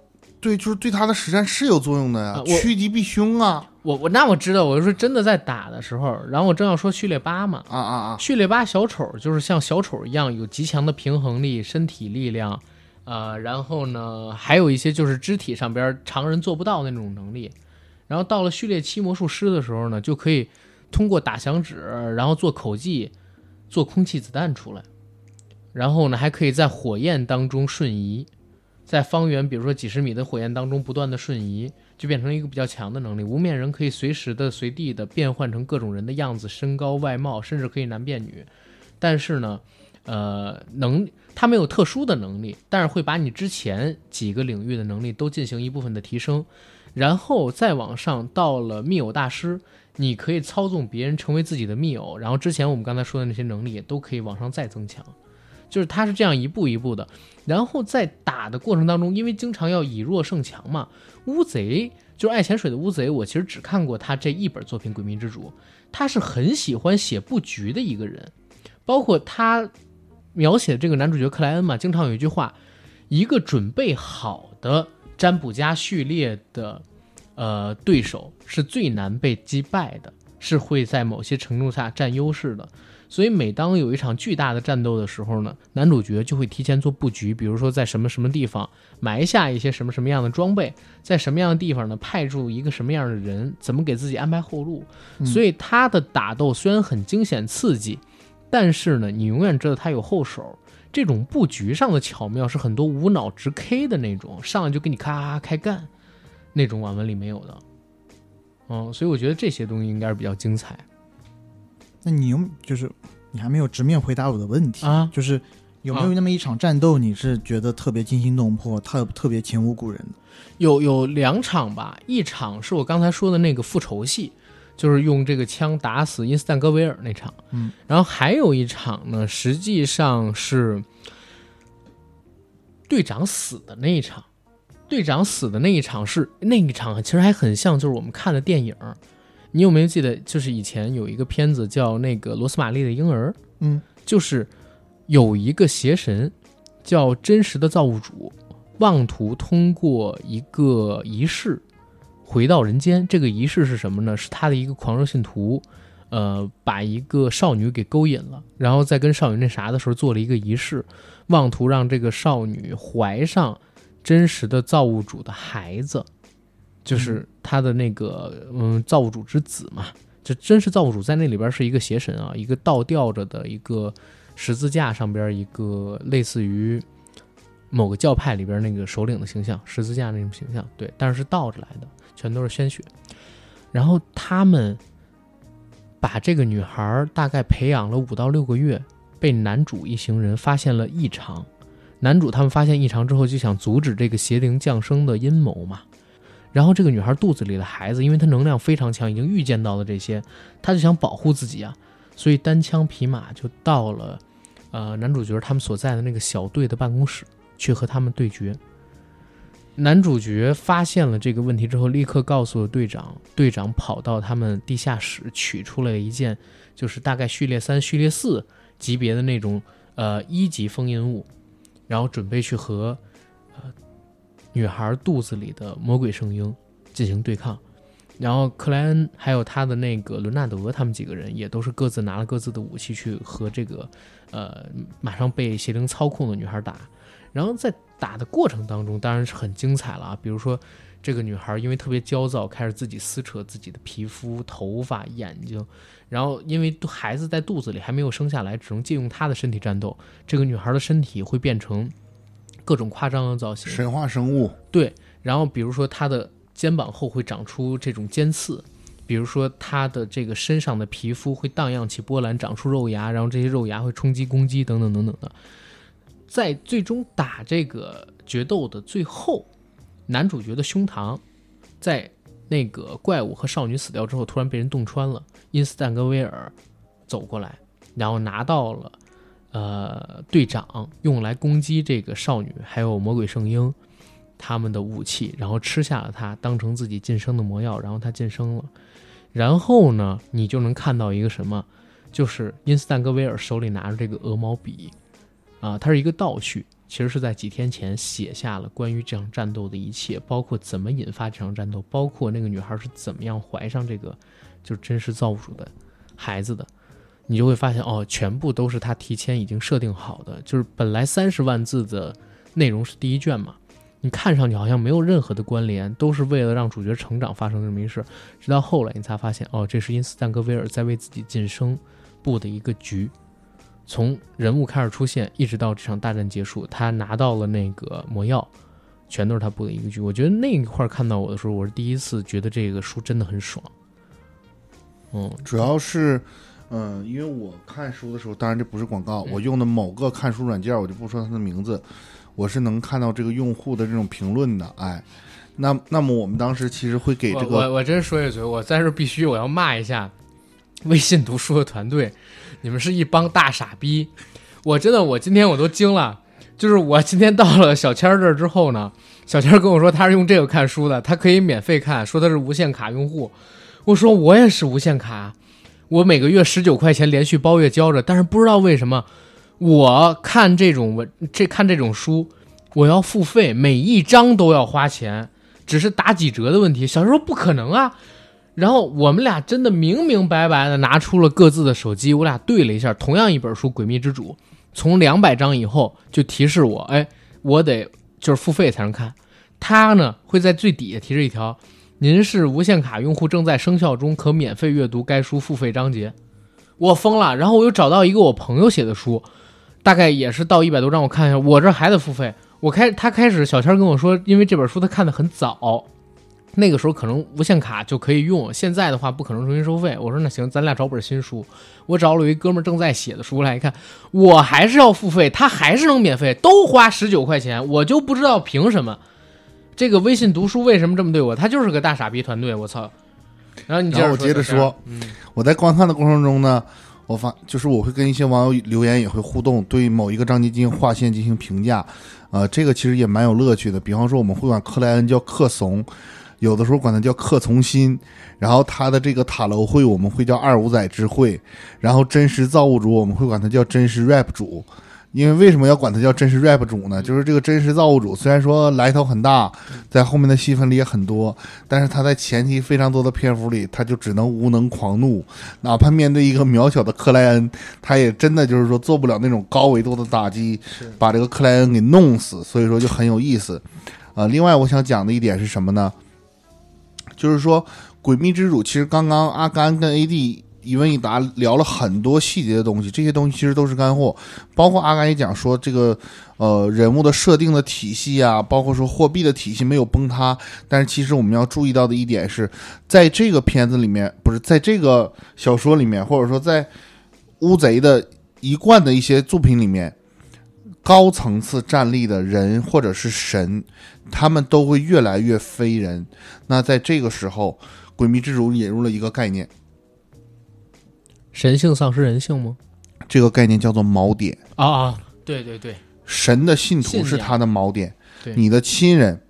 对，就是对他的实战是有作用的呀，啊趋吉避凶啊我我那我知道，我是说真的在打的时候，然后我正要说序列八嘛，啊啊啊！序列八小丑就是像小丑一样有极强的平衡力、身体力量，呃，然后呢还有一些就是肢体上边常人做不到那种能力。然后到了序列七魔术师的时候呢，就可以通过打响指，然后做口技，做空气子弹出来，然后呢还可以在火焰当中瞬移，在方圆比如说几十米的火焰当中不断的瞬移，就变成了一个比较强的能力。无面人可以随时的、随地的变换成各种人的样子、身高、外貌，甚至可以男变女。但是呢，呃，能他没有特殊的能力，但是会把你之前几个领域的能力都进行一部分的提升，然后再往上到了密友大师，你可以操纵别人成为自己的密友，然后之前我们刚才说的那些能力也都可以往上再增强。就是他是这样一步一步的，然后在打的过程当中，因为经常要以弱胜强嘛，乌贼就是爱潜水的乌贼，我其实只看过他这一本作品《诡秘之主》，他是很喜欢写布局的一个人，包括他描写这个男主角克莱恩嘛，经常有一句话，一个准备好的占卜家序列的呃对手是最难被击败的，是会在某些程度下占优势的。所以每当有一场巨大的战斗的时候呢，男主角就会提前做布局，比如说在什么什么地方埋下一些什么什么样的装备，在什么样的地方呢派驻一个什么样的人，怎么给自己安排后路。所以他的打斗虽然很惊险刺激，但是呢，你永远知道他有后手。这种布局上的巧妙是很多无脑直 K 的那种，上来就给你咔咔开干，那种网文里没有的。嗯，所以我觉得这些东西应该是比较精彩那你有就是你还没有直面回答我的问题，啊。就是有没有那么一场战斗，你是觉得特别惊心动魄、特特别前无古人的？有有两场吧，一场是我刚才说的那个复仇戏，就是用这个枪打死因斯坦格维尔那场，嗯，然后还有一场呢，实际上是队长死的那一场。队长死的那一场是那一场，其实还很像就是我们看的电影。你有没有记得？就是以前有一个片子叫那个《罗斯玛丽的婴儿》，嗯，就是有一个邪神叫真实的造物主，妄图通过一个仪式回到人间。这个仪式是什么呢？是他的一个狂热信徒，呃，把一个少女给勾引了，然后在跟少女那啥的时候做了一个仪式，妄图让这个少女怀上真实的造物主的孩子，就是他的那个嗯造物主之子嘛。这真实造物主在那里边是一个邪神啊，一个倒吊着的一个十字架上边一个类似于某个教派里边那个首领的形象，十字架那种形象，对，但是是倒着来的，全都是鲜血。然后他们把这个女孩大概培养了五到六个月，被男主一行人发现了异常。男主他们发现异常之后，就想阻止这个邪灵降生的阴谋嘛。然后这个女孩肚子里的孩子，因为她能量非常强，已经预见到了这些，她就想保护自己啊，所以单枪匹马就到了呃男主角他们所在的那个小队的办公室，去和他们对决。男主角发现了这个问题之后，立刻告诉了队长，队长跑到他们地下室取出了一件，就是大概序列三、序列四级别的那种呃一级封印物，然后准备去和女孩肚子里的魔鬼圣婴进行对抗。然后克莱恩还有他的那个伦纳德，他们几个人也都是各自拿了各自的武器去和这个呃马上被邪灵操控的女孩打。然后在打的过程当中，当然是很精彩了啊！比如说，这个女孩因为特别焦躁，开始自己撕扯自己的皮肤、头发、眼睛，然后因为孩子在肚子里还没有生下来，只能借用她的身体战斗。这个女孩的身体会变成各种夸张的造型，神话生物，对，然后比如说他的肩膀后会长出这种尖刺，比如说他的这个身上的皮肤会荡漾起波澜，长出肉芽，然后这些肉芽会冲击攻击等等等等的。在最终打这个决斗的最后，男主角的胸膛在那个怪物和少女死掉之后，突然被人洞穿了。因斯坦格威尔走过来，然后拿到了呃队长用来攻击这个少女还有魔鬼圣婴他们的武器，然后吃下了它，当成自己晋升的魔药，然后他晋升了。然后呢，你就能看到一个什么，就是因斯坦格维尔手里拿着这个鹅毛笔，啊，它是一个倒叙，其实是在几天前写下了关于这场战斗的一切，包括怎么引发这场战斗，包括那个女孩是怎么样怀上这个就是真实造物主的孩子的。你就会发现，哦，全部都是他提前已经设定好的。就是本来三十万字的内容是第一卷嘛，你看上去好像没有任何的关联，都是为了让主角成长发生这么一事。直到后来你才发现，哦，这是因斯坦格威尔在为自己晋升布的一个局。从人物开始出现，一直到这场大战结束，他拿到了那个魔药，全都是他布的一个局。我觉得那一块看到我的时候，我是第一次觉得这个书真的很爽。嗯，主要是。因为我看书的时候，当然这不是广告，我用的某个看书软件，我就不说它的名字，我是能看到这个用户的这种评论的。哎，那那么我们当时其实会给这个，我我真说一嘴，我在这必须我要骂一下微信读书的团队，你们是一帮大傻逼！我真的，我今天我都惊了，就是我今天到了小千这儿之后呢，小千跟我说他是用这个看书的，他可以免费看，说他是无限卡用户，我说我也是无限卡。我每个月十九块钱连续包月交着，但是不知道为什么，我看这种文这看这种书，我要付费，每一章都要花钱，只是打几折的问题。小时候不可能啊，然后我们俩真的明明白白的拿出了各自的手机，我俩对了一下，同样一本书《诡秘之主》，从两百章以后就提示我，哎，我得就是付费才能看。他呢会在最底下提示一条。您是无限卡用户，正在生效中，可免费阅读该书付费章节。我疯了，然后我又找到一个我朋友写的书，大概也是到一百多章，我看一下，我这还得付费。我开他开始，小千跟我说，因为这本书他看的很早，那个时候可能无限卡就可以用，现在的话不可能重新收费。我说那行，咱俩找本新书。我找了一哥们正在写的书来一看，我还是要付费，他还是能免费，都花十九块钱，我就不知道凭什么。这个微信读书为什么这么对我？他就是个大傻逼团队，我操！然后你接着我接着说，我在观看的过程中呢，我发就是我会跟一些网友留言，也会互动，对某一个章节进行划线进行评价，呃，这个其实也蛮有乐趣的。比方说，我们会管克莱恩叫克怂，有的时候管他叫克从心，然后他的这个塔楼会我们会叫二五仔之会，然后真实造物主我们会管他叫真实 rap 主。因为为什么要管他叫真实 rap 主呢？就是这个真实造物主，虽然说来头很大，在后面的戏份里也很多，但是他在前期非常多的篇幅里，他就只能无能狂怒，哪怕面对一个渺小的克莱恩，他也真的就是说做不了那种高维度的打击，把这个克莱恩给弄死。所以说就很有意思。呃，另外我想讲的一点是什么呢？就是说诡秘之主，其实刚刚阿甘跟 AD。一问一答聊了很多细节的东西，这些东西其实都是干货，包括阿甘也讲说这个呃人物的设定的体系啊，包括说货币的体系没有崩塌，但是其实我们要注意到的一点是，在这个片子里面，不是在这个小说里面，或者说在乌贼的一贯的一些作品里面，高层次站立的人或者是神，他们都会越来越非人。那在这个时候，诡秘之主引入了一个概念。神性丧失人性吗？这个概念叫做锚点啊啊！对对对，神的信徒是他的锚点，对你的亲人、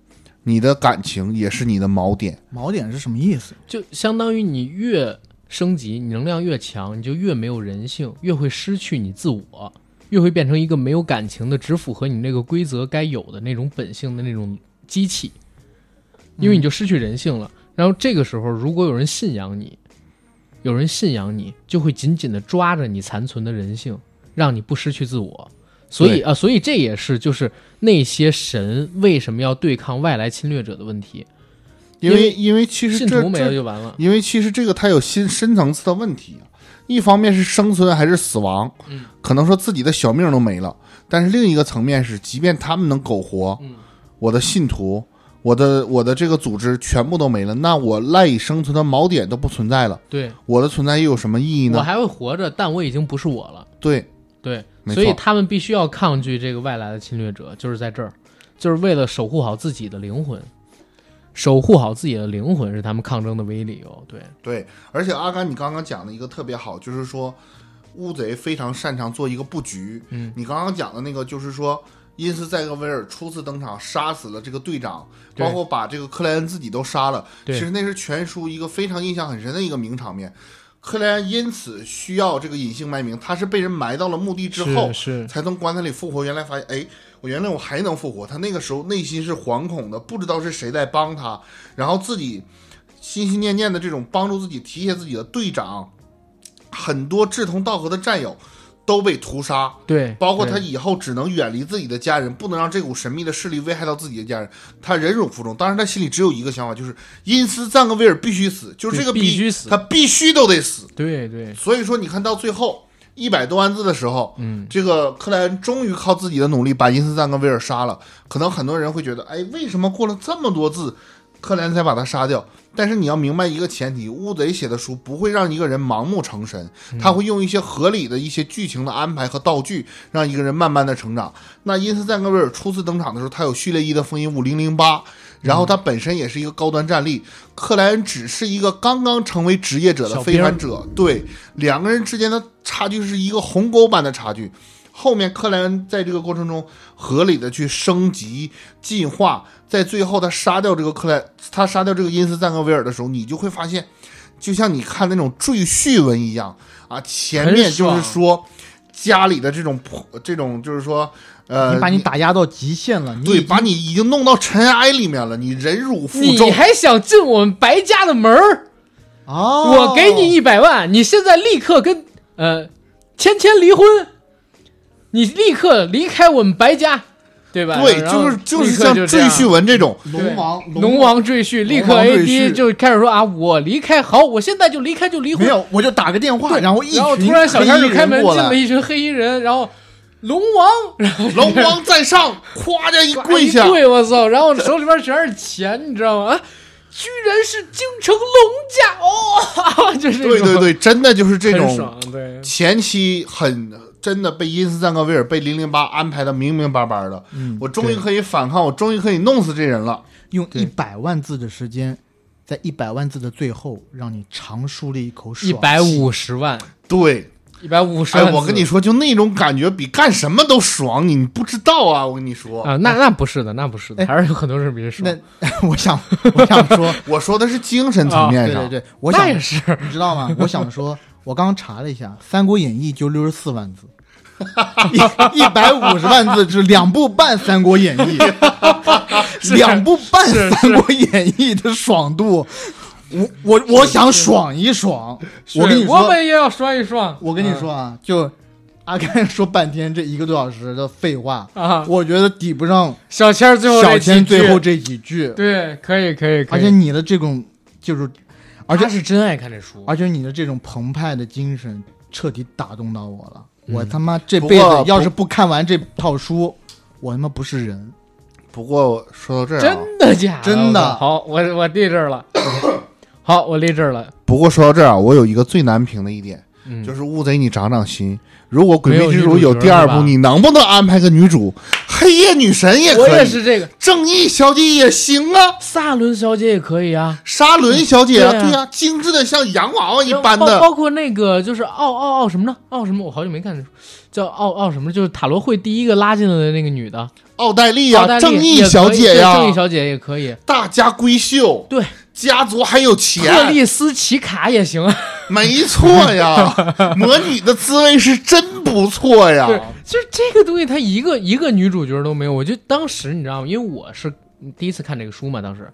你的感情也是你的锚点。锚点是什么意思？就相当于你越升级，你能量越强，你就越没有人性，越会失去你自我，越会变成一个没有感情的，只符合你那个规则该有的那种本性的那种机器，因为你就失去人性了。然后这个时候，如果有人信仰你。有人信仰你，就会紧紧的抓着你残存的人性，让你不失去自我。所以啊，所以这也是就是那些神为什么要对抗外来侵略者的问题。因为因为其实信徒没了就完了。因为其实这个它有新深层次的问题，一方面是生存还是死亡，嗯，可能说自己的小命都没了。但是另一个层面是，即便他们能苟活，嗯，我的信徒。我的我的这个组织全部都没了，那我赖以生存的锚点都不存在了。对，我的存在又有什么意义呢？我还会活着，但我已经不是我了。对对，没所以他们必须要抗拒这个外来的侵略者，就是在这儿，就是为了守护好自己的灵魂，守护好自己的灵魂是他们抗争的唯一理由。对对，而且阿甘，你刚刚讲的一个特别好，就是说乌贼非常擅长做一个布局。嗯，你刚刚讲的那个就是说。因斯在格威尔初次登场杀死了这个队长，包括把这个克莱恩自己都杀了。其实那是全书一个非常印象很深的一个名场面。克莱恩因此需要这个隐姓埋名，他是被人埋到了墓地之后，是是才从棺材里复活。原来发现，哎，我原来我还能复活。他那个时候内心是惶恐的，不知道是谁在帮他，然后自己心心念念的这种帮助自己提携自己的队长，很多志同道合的战友都被屠杀。对，包括他以后只能远离自己的家人，不能让这股神秘的势力危害到自己的家人。他忍辱负重，当然他心里只有一个想法，就是因斯赞格威尔必须死，就是这个对必须死他必须都得死。对对，所以说，你看到最后一百多万字的时候，嗯，这个克莱恩终于靠自己的努力把因斯赞格威尔杀了。可能很多人会觉得，哎，为什么过了这么多字，克莱恩才把他杀掉？但是你要明白一个前提，乌贼写的书不会让一个人盲目成神，他会用一些合理的一些剧情的安排和道具，让一个人慢慢的成长。那因斯赞格威尔初次登场的时候，他有序列一的封印物零零八，然后他本身也是一个高端战力，克莱恩只是一个刚刚成为职业者的非凡者，对两个人之间的差距是一个鸿沟般的差距。后面克莱恩在这个过程中合理的去升级进化，在最后他杀掉这个克莱，他杀掉这个因斯赞格威尔的时候，你就会发现，就像你看那种赘婿文一样啊，前面就是说家里的这种破这种就是说呃，你把你打压到极限了，你对，把你已经弄到尘埃里面了，你忍辱负重。你，还想进我们白家的门儿？哦，我给你一百万，你现在立刻跟呃芊芊离婚，你立刻离开我们白家，对吧？对，就是就是像赘婿文这种，龙王龙王赘婿，立刻 A D 就开始说啊，我离开，好，我现在就离开，就离婚。没有，我就打个电话，然后一群然后突然小天就开门进了一群黑衣人，然后龙王，然后龙王在上，夸的一跪下一，跪，我操！然后手里边全是钱，你知道吗？啊，居然是京城龙家哦，就是对对对，真的就是这种，对，前期很真的被因斯赞格威尔被零零八安排的明明白白的，嗯，我终于可以反抗，我终于可以弄死这人了。用一百万字的时间，在一百万字的最后，让你长舒了一口爽。一百五十万，对，一百五十哎，万字。我跟你说，就那种感觉比干什么都爽，你不知道啊！我跟你说，啊，那那不是的，那不是的，哎还是有很多人比这爽。那 我想，我想说，我说的是精神层面上，对对对，我那想也是，你知道吗？我想说，我刚刚查了一下，《三国演义》就六十四万字，一一百五十万字是两部半《三国演义》，两部半《三国演义》的爽度，我我我想爽一爽。我跟你说我，们也要爽一爽。我跟你说啊，就阿甘说半天这一个多小时的废话，啊，我觉得抵不上小千儿最后小千最后这几句，对，可以可以可以，而且你的这种就是，而且他是真爱看这书，而且你的这种澎湃的精神彻底打动到我了。嗯我他妈这辈子要是不看完这套书，我他妈不是人。不过说到这儿、啊，真的假的？真的好，我我立这儿了。好，我立这儿了。不过说到这儿啊，我有一个最难评的一点，嗯，就是乌贼，你长长心。如果《鬼灭之主》没有第二部，你能不能安排个女主？黑夜女神也可以，我也是这个。正义小姐也行啊，萨伦小姐也可以啊，沙伦小姐啊，对啊啊，精致的像洋娃娃一般的。包包括那个就是奥奥奥什么呢？奥什么？我好久没看叫奥奥什么？就是塔罗会第一个拉进来的那个女的，奥黛丽呀，奥黛丽正义小姐呀，对正义小姐也可以。大家闺秀，对，家族还有特钱，丽斯奇卡也行啊。没错呀。魔女的滋味是真不错呀。就是这个东西，它一个一个女主角都没有。我就当时你知道吗？因为我是第一次看这个书嘛，当时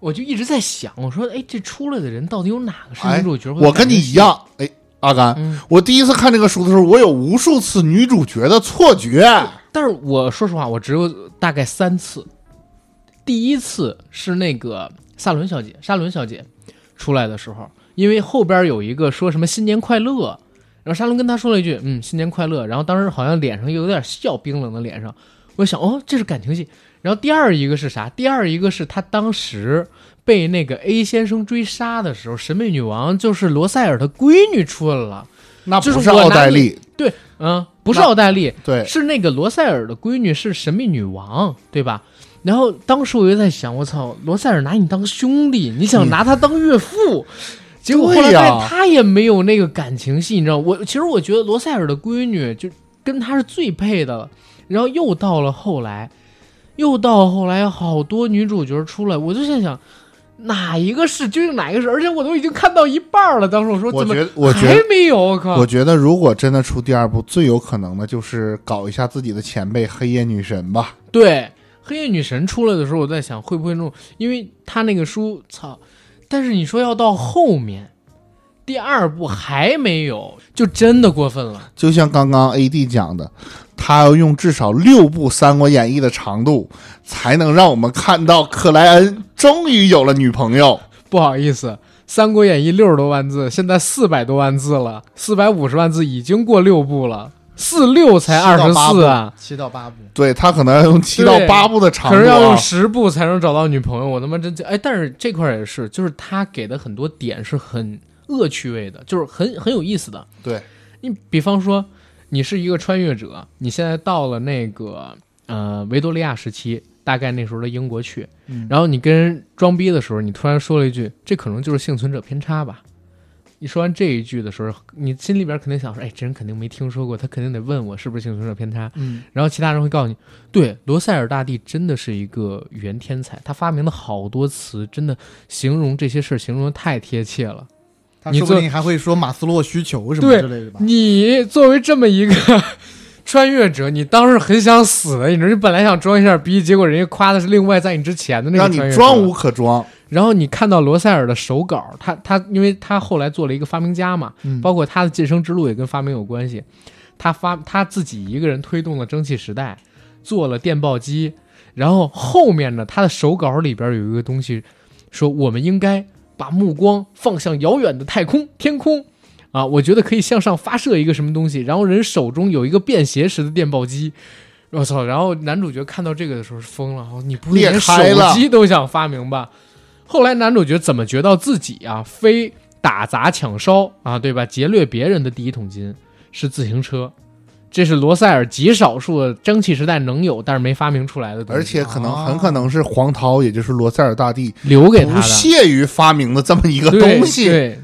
我就一直在想，我说，哎，这出来的人到底有哪个是哎女主角？我跟你一，样，哎，阿甘，嗯，我第一次看这个书的时候，我有无数次女主角的错觉。但是我说实话，我只有大概三次。第一次是那个萨伦小姐、沙伦小姐出来的时候，因为后边有一个说什么新年快乐，然后沙伦跟她说了一句嗯新年快乐，然后当时好像脸上有点笑，冰冷的脸上，我想哦这是感情戏。然后第二一个是啥？第二一个是她当时被那个 A 先生追杀的时候，神秘女王就是罗塞尔的闺女出来了。那不是奥黛丽，对，嗯，不是奥黛丽，对，是那个罗塞尔的闺女，是神秘女王，对吧？然后当时我就在想，我操，罗塞尔拿你当兄弟，你想拿他当岳父，结果后来他也没有那个感情戏，你知道？我其实我觉得罗塞尔的闺女就跟他是最配的了。然后又到了后来，又到后来，好多女主角出来，我就在想，哪一个是究竟哪一个是？而且我都已经看到一半了。当时我说，怎么我觉得，我觉还得，没有？我靠！我觉得，如果真的出第二部，最有可能的就是搞一下自己的前辈黑夜女神吧。对黑夜女神出来的时候，我在想会不会弄，因为他那个书，操！但是你说要到后面，第二部还没有，就真的过分了。就像刚刚 AD 讲的，他要用至少六部《三国演义》的长度，才能让我们看到克莱恩终于有了女朋友。不好意思，《三国演义》六十多万字，现在四百多万字了，四百五十万字已经过六部了，四六才二十四啊，七到八部，对他可能要用七到对八部的长度、可是要用啊。十部才能找到女朋友，我他妈真哎！但是这块也是，就是他给的很多点是很恶趣味的，就是很很有意思的。对，你比方说，你是一个穿越者，你现在到了那个呃维多利亚时期，大概那时候的英国去，嗯然后你跟人装逼的时候，你突然说了一句：“这可能就是幸存者偏差吧。”你说完这一句的时候，你心里边肯定想说：“哎，这人肯定没听说过，他肯定得问我是不是幸存者偏差。”嗯，然后其他人会告诉你，对，罗塞尔大帝真的是一个语言天才，他发明的好多词，真的形容这些事儿形容的太贴切了。你说不定还会说马斯洛需求什么之类的吧。你作为这么一个 穿越者，你当时很想死的，你知道，你本来想装一下逼，结果人家夸的是另外在你之前的那个让你装无可装。然后你看到罗塞尔的手稿，他他因为他后来做了一个发明家嘛，嗯，包括他的晋升之路也跟发明有关系。他发他自己一个人推动了蒸汽时代，做了电报机，然后后面呢，他的手稿里边有一个东西，说我们应该把目光放向遥远的太空天空啊，我觉得可以向上发射一个什么东西，然后人手中有一个便携式的电报机。我操！然后男主角看到这个的时候是疯了，哦你不会连手机都想发明吧？后来男主角怎么觉到自己啊，非打砸抢烧啊，对吧？劫掠别人的第一桶金是自行车，这是罗塞尔极少数的蒸汽时代能有但是没发明出来的东西，而且可能哦很可能是黄涛，也就是罗塞尔大帝留给他的不屑于发明的这么一个东西。对，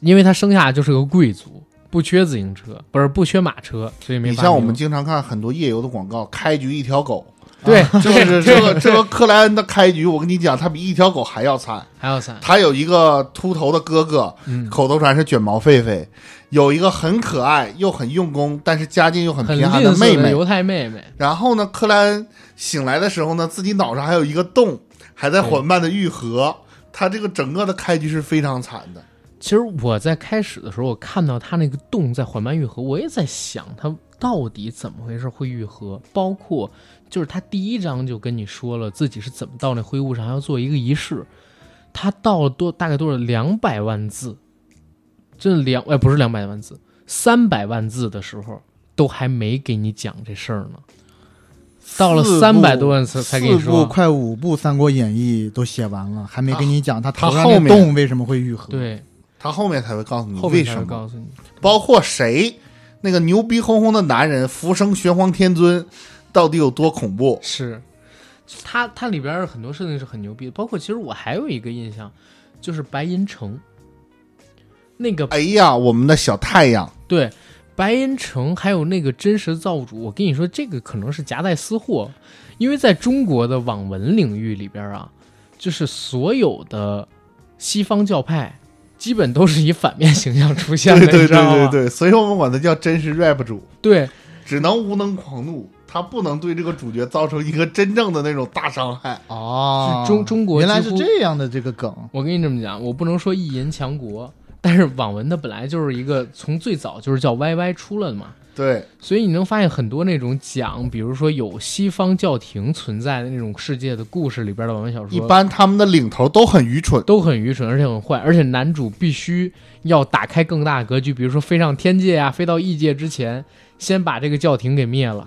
因为他生下来就是个贵族，不缺自行车，不是不缺马车，所以没。你像我们经常看很多夜游的广告，开局一条狗，对，就是这个这个克莱恩的开局，我跟你讲，他比一条狗还要惨。还要惨，他有一个秃头的哥哥，嗯，口头禅是卷毛狒狒；有一个很可爱又很用功，但是家境又很很贫寒的妹妹。犹太妹妹，然后呢，克莱恩醒来的时候呢，自己脑上还有一个洞，还在缓慢的愈合。他这个整个的开局是非常惨的。其实我在开始的时候，我看到他那个洞在缓慢愈合，我也在想他到底怎么回事会愈合，包括就是他第一章就跟你说了自己是怎么到那灰雾上，还要做一个仪式，他到了多大概多少两百万字，这两哎不是两百万字，三百万字的时候都还没给你讲这事儿呢，到了三百多万字才跟你四部说，快五部《三国演义》都写完了，还没跟你讲他头上那他后面洞为什么会愈合。，对，他后面才会告诉你后面为什么，才会告诉你。包括谁那个牛逼哄哄的男人浮生玄黄天尊到底有多恐怖。是，它它里边很多设定是很牛逼的，包括其实我还有一个印象，就是白银城，那个哎呀，我们的小太阳，对白银城还有那个真实造物主，我跟你说，这个可能是夹带私货，因为在中国的网文领域里边啊，就是所有的西方教派。基本都是以反面形象出现的，对对对对对，所以我们管他叫真实 rap 主，对。只能无能狂怒，他不能对这个主角造成一个真正的那种大伤害。哦，中中国原来是这样的这个梗。我跟你这么讲，我不能说意淫强国，但是网文它本来就是一个从最早就是叫 YY 出来的嘛，对，所以你能发现很多那种讲，比如说有西方教廷存在的那种世界的故事里边的网文小说，一般他们的领头都很愚蠢。都很愚蠢，而且很坏，而且男主必须要打开更大格局，比如说飞上天界啊，飞到异界之前，先把这个教廷给灭了。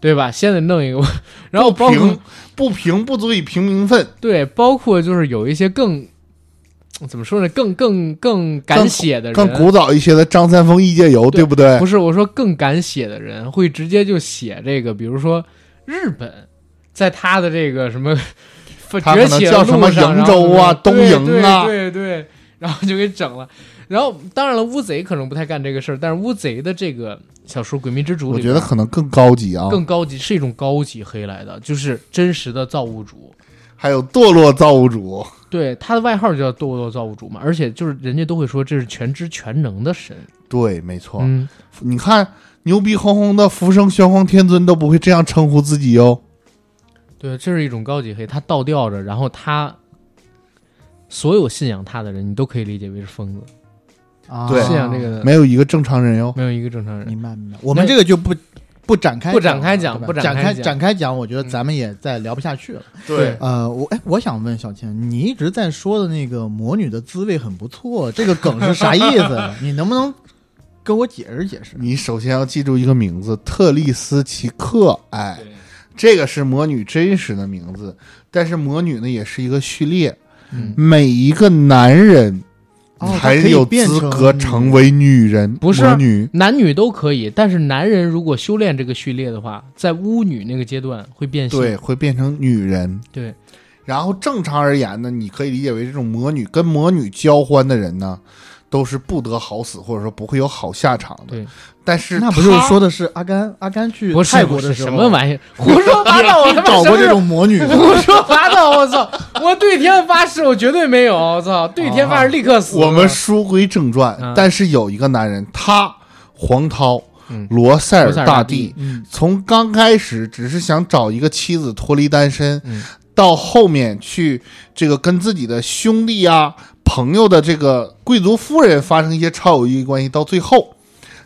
对吧？先得弄一个，然后包括不平不足以平民愤，对，包括就是有一些更怎么说呢，更更更敢写的人，更古早一些的张三丰异界游，对对不对不？是我说更敢写的人会直接就写这个，比如说日本，在他的这个什么 崛起叫什么瀛洲啊东瀛啊对对，然后就给整了。然后当然了，乌贼可能不太干这个事儿，但是乌贼的这个小说《诡秘之主》我觉得可能更高级啊，更高级，是一种高级黑来的，就是真实的造物主。还有堕落造物主，对，他的外号就叫堕落造物主嘛，而且就是人家都会说这是全知全能的神。对，没错。嗯，你看牛逼哄哄的浮生玄黄天尊都不会这样称呼自己哟。对，这是一种高级黑，他倒吊着，然后他所有信仰他的人，你都可以理解为是疯子，啊，对信仰这个没有一个正常人哟。没有一个正常人。明白明白。我们这个就不不展开不展开讲不展展开展开讲，我觉得咱们也再聊不下去了。对呃，我哎，我想问小千，你一直在说的那个魔女的滋味很不错，这个梗是啥意思？你能不能跟我解释解释？你首先要记住一个名字，特丽斯奇克。哎，这个是魔女真实的名字，但是魔女呢也是一个序列，嗯每一个男人才有资格成为女人，不是女。男女都可以，但是男人如果修炼这个序列的话，在巫女那个阶段会变性。对，会变成女人。对然后正常而言呢，你可以理解为这种魔女跟魔女交欢的人呢，都是不得好死，或者说不会有好下场的。对，但是那不是说的是阿甘？阿甘去泰国的时候什么玩意儿，胡说八道！我他妈找过这种魔女？胡说八道！我操！我对天发誓，我绝对没有！我操！对天发誓，立刻死！我们书归正传，嗯但是有一个男人，他黄涛，嗯罗塞尔大大帝从刚开始只是想找一个妻子脱离单身，嗯到后面去这个跟自己的兄弟呀、朋友的这个贵族夫人发生一些超友谊关系，到最后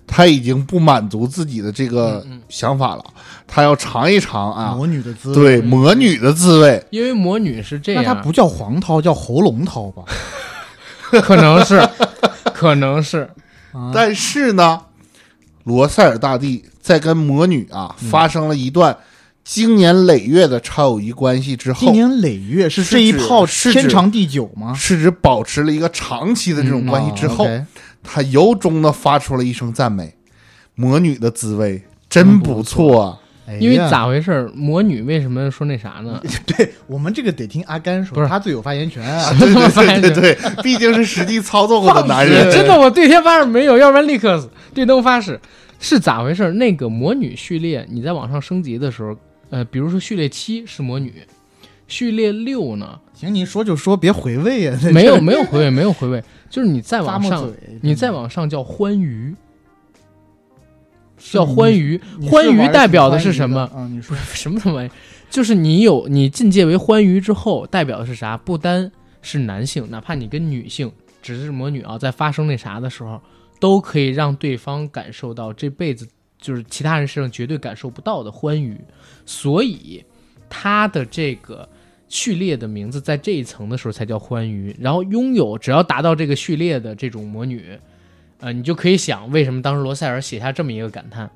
他已经不满足自己的这个想法了，他要尝一尝啊，魔女的滋味。对魔女的滋味。因为魔女是这样，那它不叫黄涛，叫喉咙涛吧？可能是，可能是，啊，但是呢，罗塞尔大帝在跟魔女啊嗯发生了一段经年累月的超友谊关系之后经，年累月是这一炮是天长地久吗？是指保持了一个长期的这种关系之后，他由衷的发出了一声赞美：“魔女的滋味真不错因为咋回事？魔女为什么说那啥呢？对我们这个得听阿甘说，不是他最有发言权啊！！” 对对对对对，毕竟是实际操作过的男人。真的，我对天发誓没有，要不然立刻。对灯发誓是咋回事儿？那个魔女序列，你在网上升级的时候，呃，比如说序列七是魔女，序列六呢行，你说就说，别回味啊！没有没有回味，没有回味，就是你再往上，你再往上叫欢愉，叫欢愉，欢愉代表的是什么？啊，你 说什么什么玩意？就是你有你进阶为欢愉之后，代表的是啥？不单是男性，哪怕你跟女性，只是魔女啊，在发生那啥的时候，都可以让对方感受到这辈子就是其他人身上绝对感受不到的欢愉。所以，他的这个序列的名字在这一层的时候才叫欢愉。然后拥有只要达到这个序列的这种魔女，呃，你就可以想为什么当时罗塞尔写下这么一个感叹。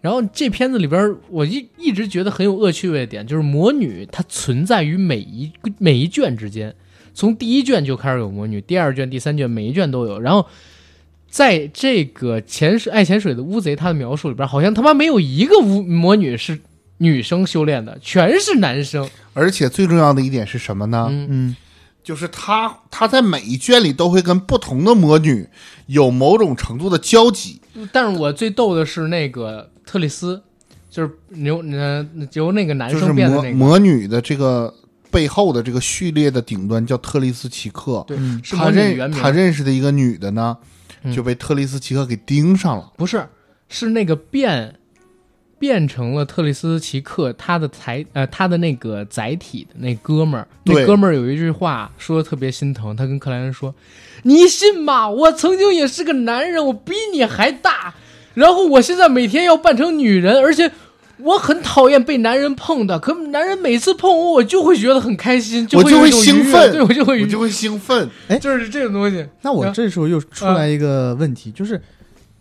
然后这片子里边，我一一直觉得很有恶趣味的点，就是魔女它存在于每一每一卷之间，从第一卷就开始有魔女，第二卷、第三卷每一卷都有。然后在这个潜水爱潜水的乌贼他的描述里边，好像他妈没有一个巫魔女是女生修炼的，全是男生。而且最重要的一点是什么呢？嗯，嗯，就是他他在每一卷里都会跟不同的魔女有某种程度的交集。但是我最逗的是那个特丽斯，就是由呃由那个男生变的那个，魔魔女的这个背后的这个序列的顶端叫特丽斯奇克，他。认他认识的一个女的呢，嗯就被特里斯奇克给盯上了。不是，是那个变变成了特里斯奇克他的载呃他的那个载体的那哥们儿，那哥们儿有一句话说的特别心疼，他跟克莱恩说：“你信吗？我曾经也是个男人，我比你还大，然后我现在每天要扮成女人，而且。”我很讨厌被男人碰的，可男人每次碰我，我就会觉得很开心，我就会会有一种兴奋对我就会我就会兴奋，哎就是这种东西。那我啊这时候又出来一个问题，就是，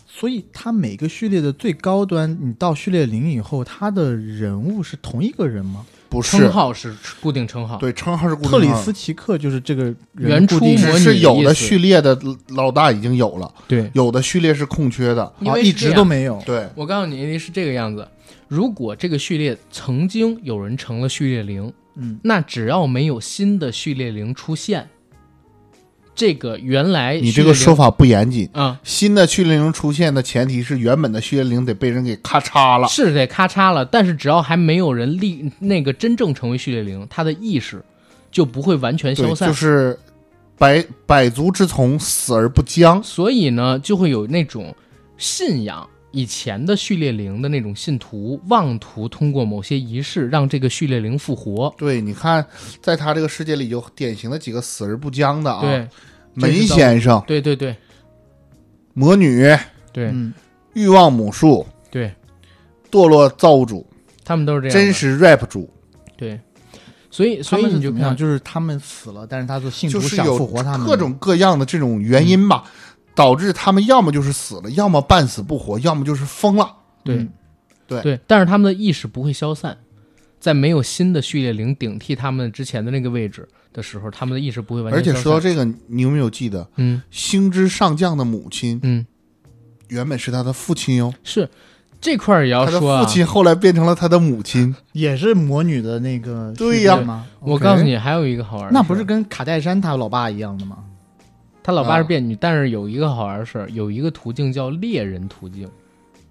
所以它每个序列的最高端，你到序列零以后，他的人物是同一个人吗？不是。称号是固定称号，对称号是固定特里斯奇克就是这个原初模拟只是有的序列的老大已经有了，对，有的序列是空缺的。因啊一直都没有。对，我告诉你是这个样子：如果这个序列曾经有人成了序列零，嗯，那只要没有新的序列零出现，这个原来你这个说法法不严谨。啊、新的序列零出现的前提是原本的序列零得被人给咔嚓了。是得咔嚓了，但是只要还没有人立那个真正成为序列零，他的意识就不会完全消，散。就是百百足之虫，死而不僵。所以呢，就会有那种信仰以前的序列灵的那种信徒，妄图通过某些仪式让这个序列灵复活。对，你看，在他这个世界里有典型的几个死而不僵的啊，对，门先生、对对对。魔女、对、嗯，欲望母树、对，堕落造物主、他们都是这样。真实 rap 主，对，所以所以你就看就是他们死了，但是他的信徒想就是有复活他们，各种各样的这种原因吧，导致他们要么就是死了，要么半死不活，要么就是疯了。对、嗯对对，但是他们的意识不会消散，在没有新的序列灵顶替他们之前的那个位置的时候，他们的意识不会完全而且。说到这个，你有没有记得嗯星之上将的母亲嗯，原本是他的父亲哟？是这块儿也要他的说啊父。亲后来变成了他的母亲。也是魔女的那个对呀？我告诉，你，还有一个好玩的，那不是跟卡戴珊他老爸一样的吗？他老爸是啊变女，但是有一个好玩的事儿，有一个途径叫猎人途径，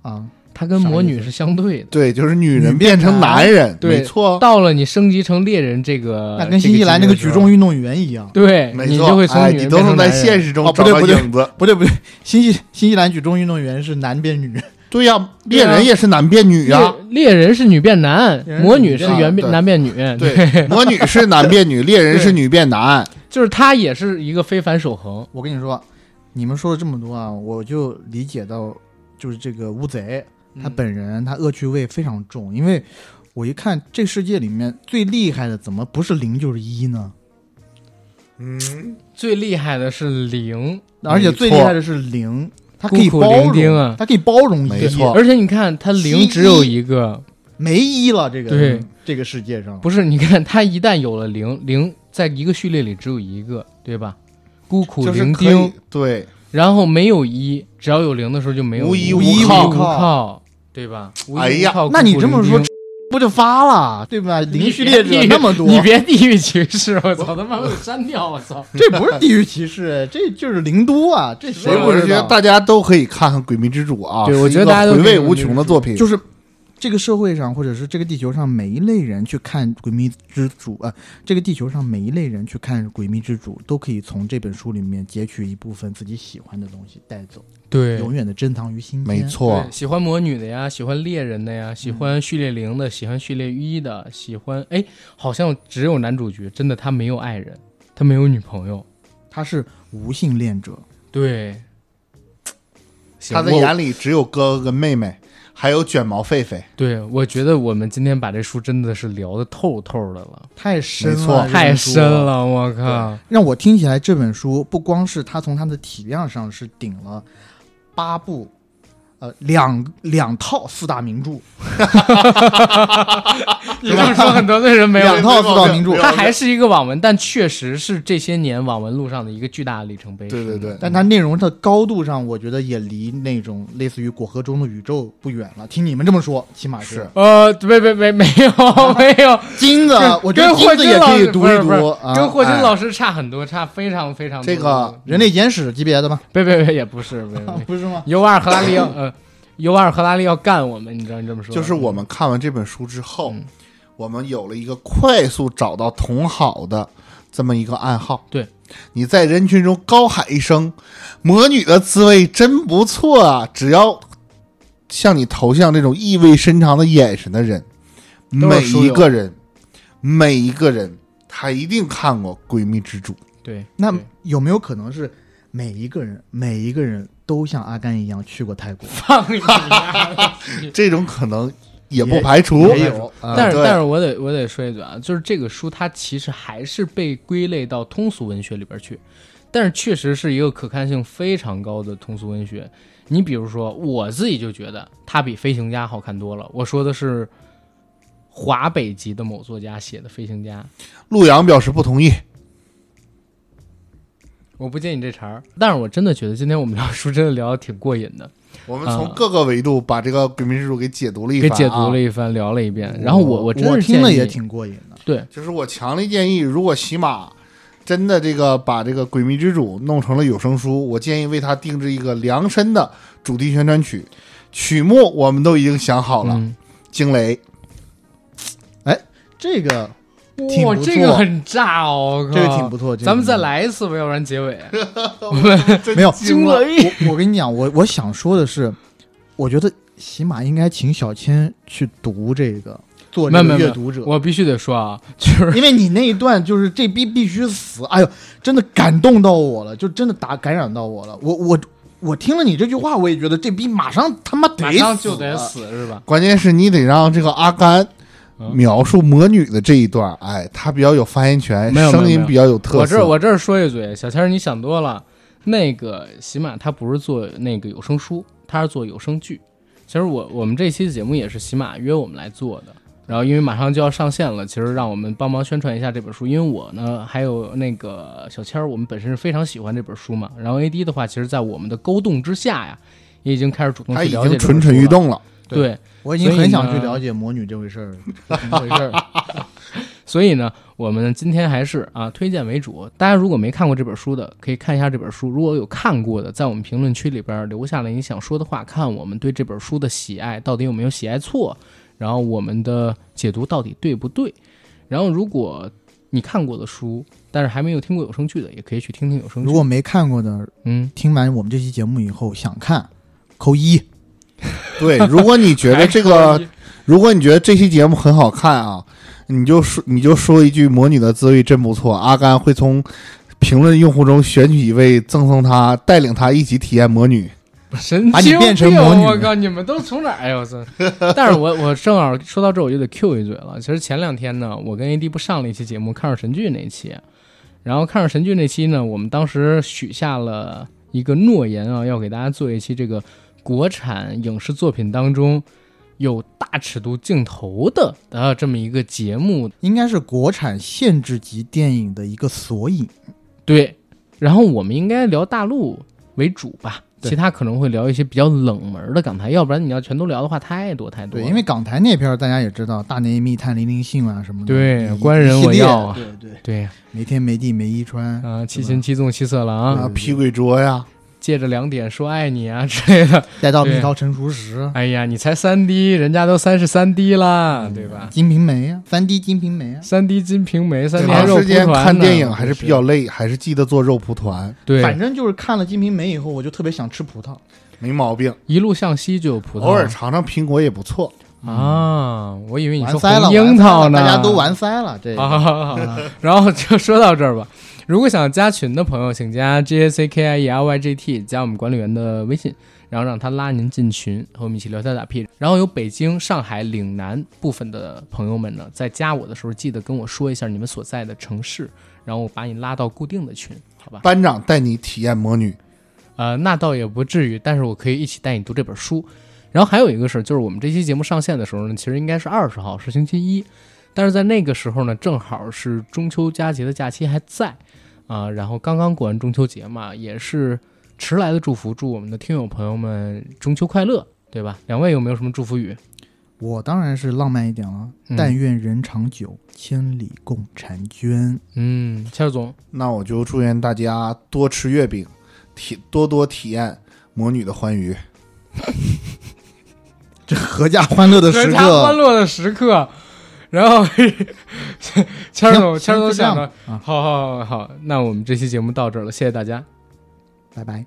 啊，他跟魔女是相对的。对，就是女女人变成变男男人，对没错。到了你升级成猎人这个，那跟新西兰那个举重运，动员一样。对没错，你就会从哎，女人你都能在变成男人现实中哦不找到对不对影子。不对不对，新西新西兰举重运动员是男变女，对呀，啊猎人也是男变女呀。猎猎人是女变男魔女是原变男变女，对，魔女是男变女，猎人是女变男。就是他也是一个非凡守恒。我跟你说，你们说了这么多啊，我就理解到，就是这个乌贼他本人他恶趣味非常重，因为我一看这世界里面最厉害的，怎么不是零就是一呢？嗯，最厉害的是零，而且最厉害的是零，它可以包容，啊它可以包容一，没错。而且你看他零只有一个，没一了，这个对这个世界上不是？你看他一旦有了零，零在一个序列里只有一个，对吧？孤苦伶就是可仃，对，然后没有一，只要有零的时候就没有一无依无无靠无靠，对吧？无依哎呀无靠那你这么说不就发了，对吧？零序列者别地域那么多，你别地域歧视，我操他妈给我删掉，我操！这不是地域歧视，这就是零都啊！这谁所以我是觉得不知道？大家都可以看看《鬼迷之主》啊，对我觉得大家都回味无穷的作品。就是这个社会上，或者是这个地球上每一类人去看《诡秘之主》啊、这个地球上每一类人去看《诡秘之主》，都可以从这本书里面截取一部分自己喜欢的东西带走，对。永远的珍藏于心间。没错，，喜欢魔女的呀，喜欢猎人的呀，喜欢序列零的，喜欢序列一的，喜欢哎，好像只有男主角，真的他没有爱人，他没有女朋友。他是无性恋者，对，他的眼里只有哥哥跟妹妹，还有卷毛狒狒。对，我觉得我们今天把这书真的是聊的透透的了，太深了，太深。了，我靠！让我听起来这本书不光是它从它的体量上是顶了八部，呃，两两套四大名著，你这么说很得罪人没有两套四大名著，它还是一个网文，但确实是这些年网文路上的一个巨大的里程碑。对对对，但它内容的高度上，我觉得也离那种类似于果核中的宇宙不远了。听你们这么说，起码是呃，没没没没有没有，金子，我觉得跟霍金子也金老师可以读一读，啊跟霍金哎老师差很多，差非常非常多这个人类简史级别的吗？别别别也不是，不是吗？尤瓦尔赫拉利尤瓦尔赫拉利要干我们，你知道你这么说？就是我们看完这本书之后，嗯我们有了一个快速找到同好的这么一个暗号。对，你在人群中高喊一声“魔女的滋味真不错啊”，只要向你投向这种意味深长的眼神的人，每一个人，每一个人，他一定看过《闺蜜之主》。对，那有没有可能是每一个人，每一个人都像阿甘一样去过泰国？放你妈！这种可能也不排除。但是但是我得我得说一句啊，就是这个书它其实还是被归类到通俗文学里边去，但是确实是一个可看性非常高的通俗文学。你比如说，我自己就觉得它比《飞行家》好看多了。我说的是华北籍的某作家写的《飞行家》，陆阳表示不同意。我不接你这茬儿，但是我真的觉得今天我们聊书真的聊的挺过瘾的，我们从各个维度把这个《鬼迷之主》给解读了一番、啊，给解读了一番，聊了一遍。然后我我真是建议听了也挺过瘾的。对，就是我强烈建议，如果喜马真的这个把这个《鬼迷之主》弄成了有声书，我建议为他定制一个量身的主题宣传曲，曲目我们都已经想好了，嗯惊雷。哎这个挺哇，不这个很炸哦，这个挺不错，咱们再来一次吧，要不然结尾。没有惊了雷，我我跟你讲，我我想说的是，我觉得起码应该请小千去读这个，做这没有没有个阅读者。我必须得说啊，就是因为你那一段就是这逼必须死，哎呦，真的感动到我了，就真的打感染到我了。我我我听了你这句话，我也觉得这逼马上他妈得马上死就得。死是吧？关键是你得让这个阿甘嗯描述魔女的这一段，哎，她比较有发言权，声音比较有特色。我这儿我这儿说一嘴，小千儿你想多了。那个喜马它不是做那个有声书，它是做有声剧。其实我我们这期节目也是喜马约我们来做的。然后因为马上就要上线了，其实让我们帮忙宣传一下这本书。因为我呢还有那个小千儿，我们本身是非常喜欢这本书嘛。然后 AD 的话，其实，在我们的勾动之下呀，也已经开始主动他已去了解经蠢蠢这本书了。欲动了。对，我已经很想去了解魔女这回事儿了，怎么回事儿？所以呢，我们今天还是啊推荐为主。大家如果没看过这本书的，可以看一下这本书；如果有看过的，在我们评论区里边留下了你想说的话，看我们对这本书的喜爱到底有没有喜爱错，然后我们的解读到底对不对。然后，如果你看过的书，但是还没有听过有声剧的，也可以去听听有声剧。如果没看过的，嗯，听完我们这期节目以后想看，扣一。对，如果你觉得这个如果你觉得这期节目很好看啊，你就说你就说一句“魔女的滋味真不错”，阿甘会从评论用户中选取一位赠送他，带领他一起体验魔女。神经变成病魔女我靠，你们都从哪儿？哎呦我操！但是我我正好说到这，我就得 Q 一嘴了。其实前两天呢，我跟 AD 不上了一期节目《看上神剧》那一期，然后《看上神剧》那期呢，我们当时许下了一个诺言啊，要给大家做一期这个国产影视作品当中有大尺度镜头的啊这么一个节目。应该是国产限制级电影的一个索引。对，然后我们应该聊大陆为主吧。其他可能会聊一些比较冷门的港台，要不然你要全都聊的话，太多太多对，因为港台那片儿大家也知道，《大内密探零零信》啊什么的，对官人我要啊。对对，对。没天没地没衣穿，啊，七擒七纵七色狼，啊，劈鬼捉呀，借着两点说爱你啊 之类的。待到蜜对桃成熟时，哎呀，你才三滴人家都三十三滴啦，对吧？金瓶梅啊，三滴金瓶梅啊，三滴金瓶梅，三 D 肉蒲长时间团看电影还是比较累，还是记得做肉蒲团，对，反正就是看了金瓶梅以后，我就特别想吃葡萄。没毛病。一路向西就有葡萄，偶尔尝尝苹果也不错。啊，我以为你说完了，红樱桃呢，大家都完塞了，这个 然后就说到这儿吧。如果想加群的朋友，请加 J A C K I E L Y G T，加我们管理员的微信，然后让他拉您进群，和我们一起聊天打屁。然后有北京、上海、岭南部分的朋友们呢，在加我的时候，记得跟我说一下你们所在的城市，然后我把你拉到固定的群，好吧？班长带你体验魔女，呃，那倒也不至于，但是我可以一起带你读这本书。然后还有一个事儿，就是我们这期节目上线的时候呢，其实应该是二十号，是星期一，但是在那个时候呢，正好是中秋佳节的假期还在啊、然后刚刚过完中秋节嘛，也是迟来的祝福，祝我们的听友朋友们中秋快乐，对吧？两位有没有什么祝福语？我当然是浪漫一点了，嗯但愿人长久，千里共婵娟。嗯，谦儿总，那我就祝愿大家多吃月饼，体多多体验魔女的欢愉。这合家欢乐的时刻阖家欢，乐的时刻。然后，谦儿总，行谦儿总想着，啊好好好好，那我们这期节目到这儿了，谢谢大家。拜拜。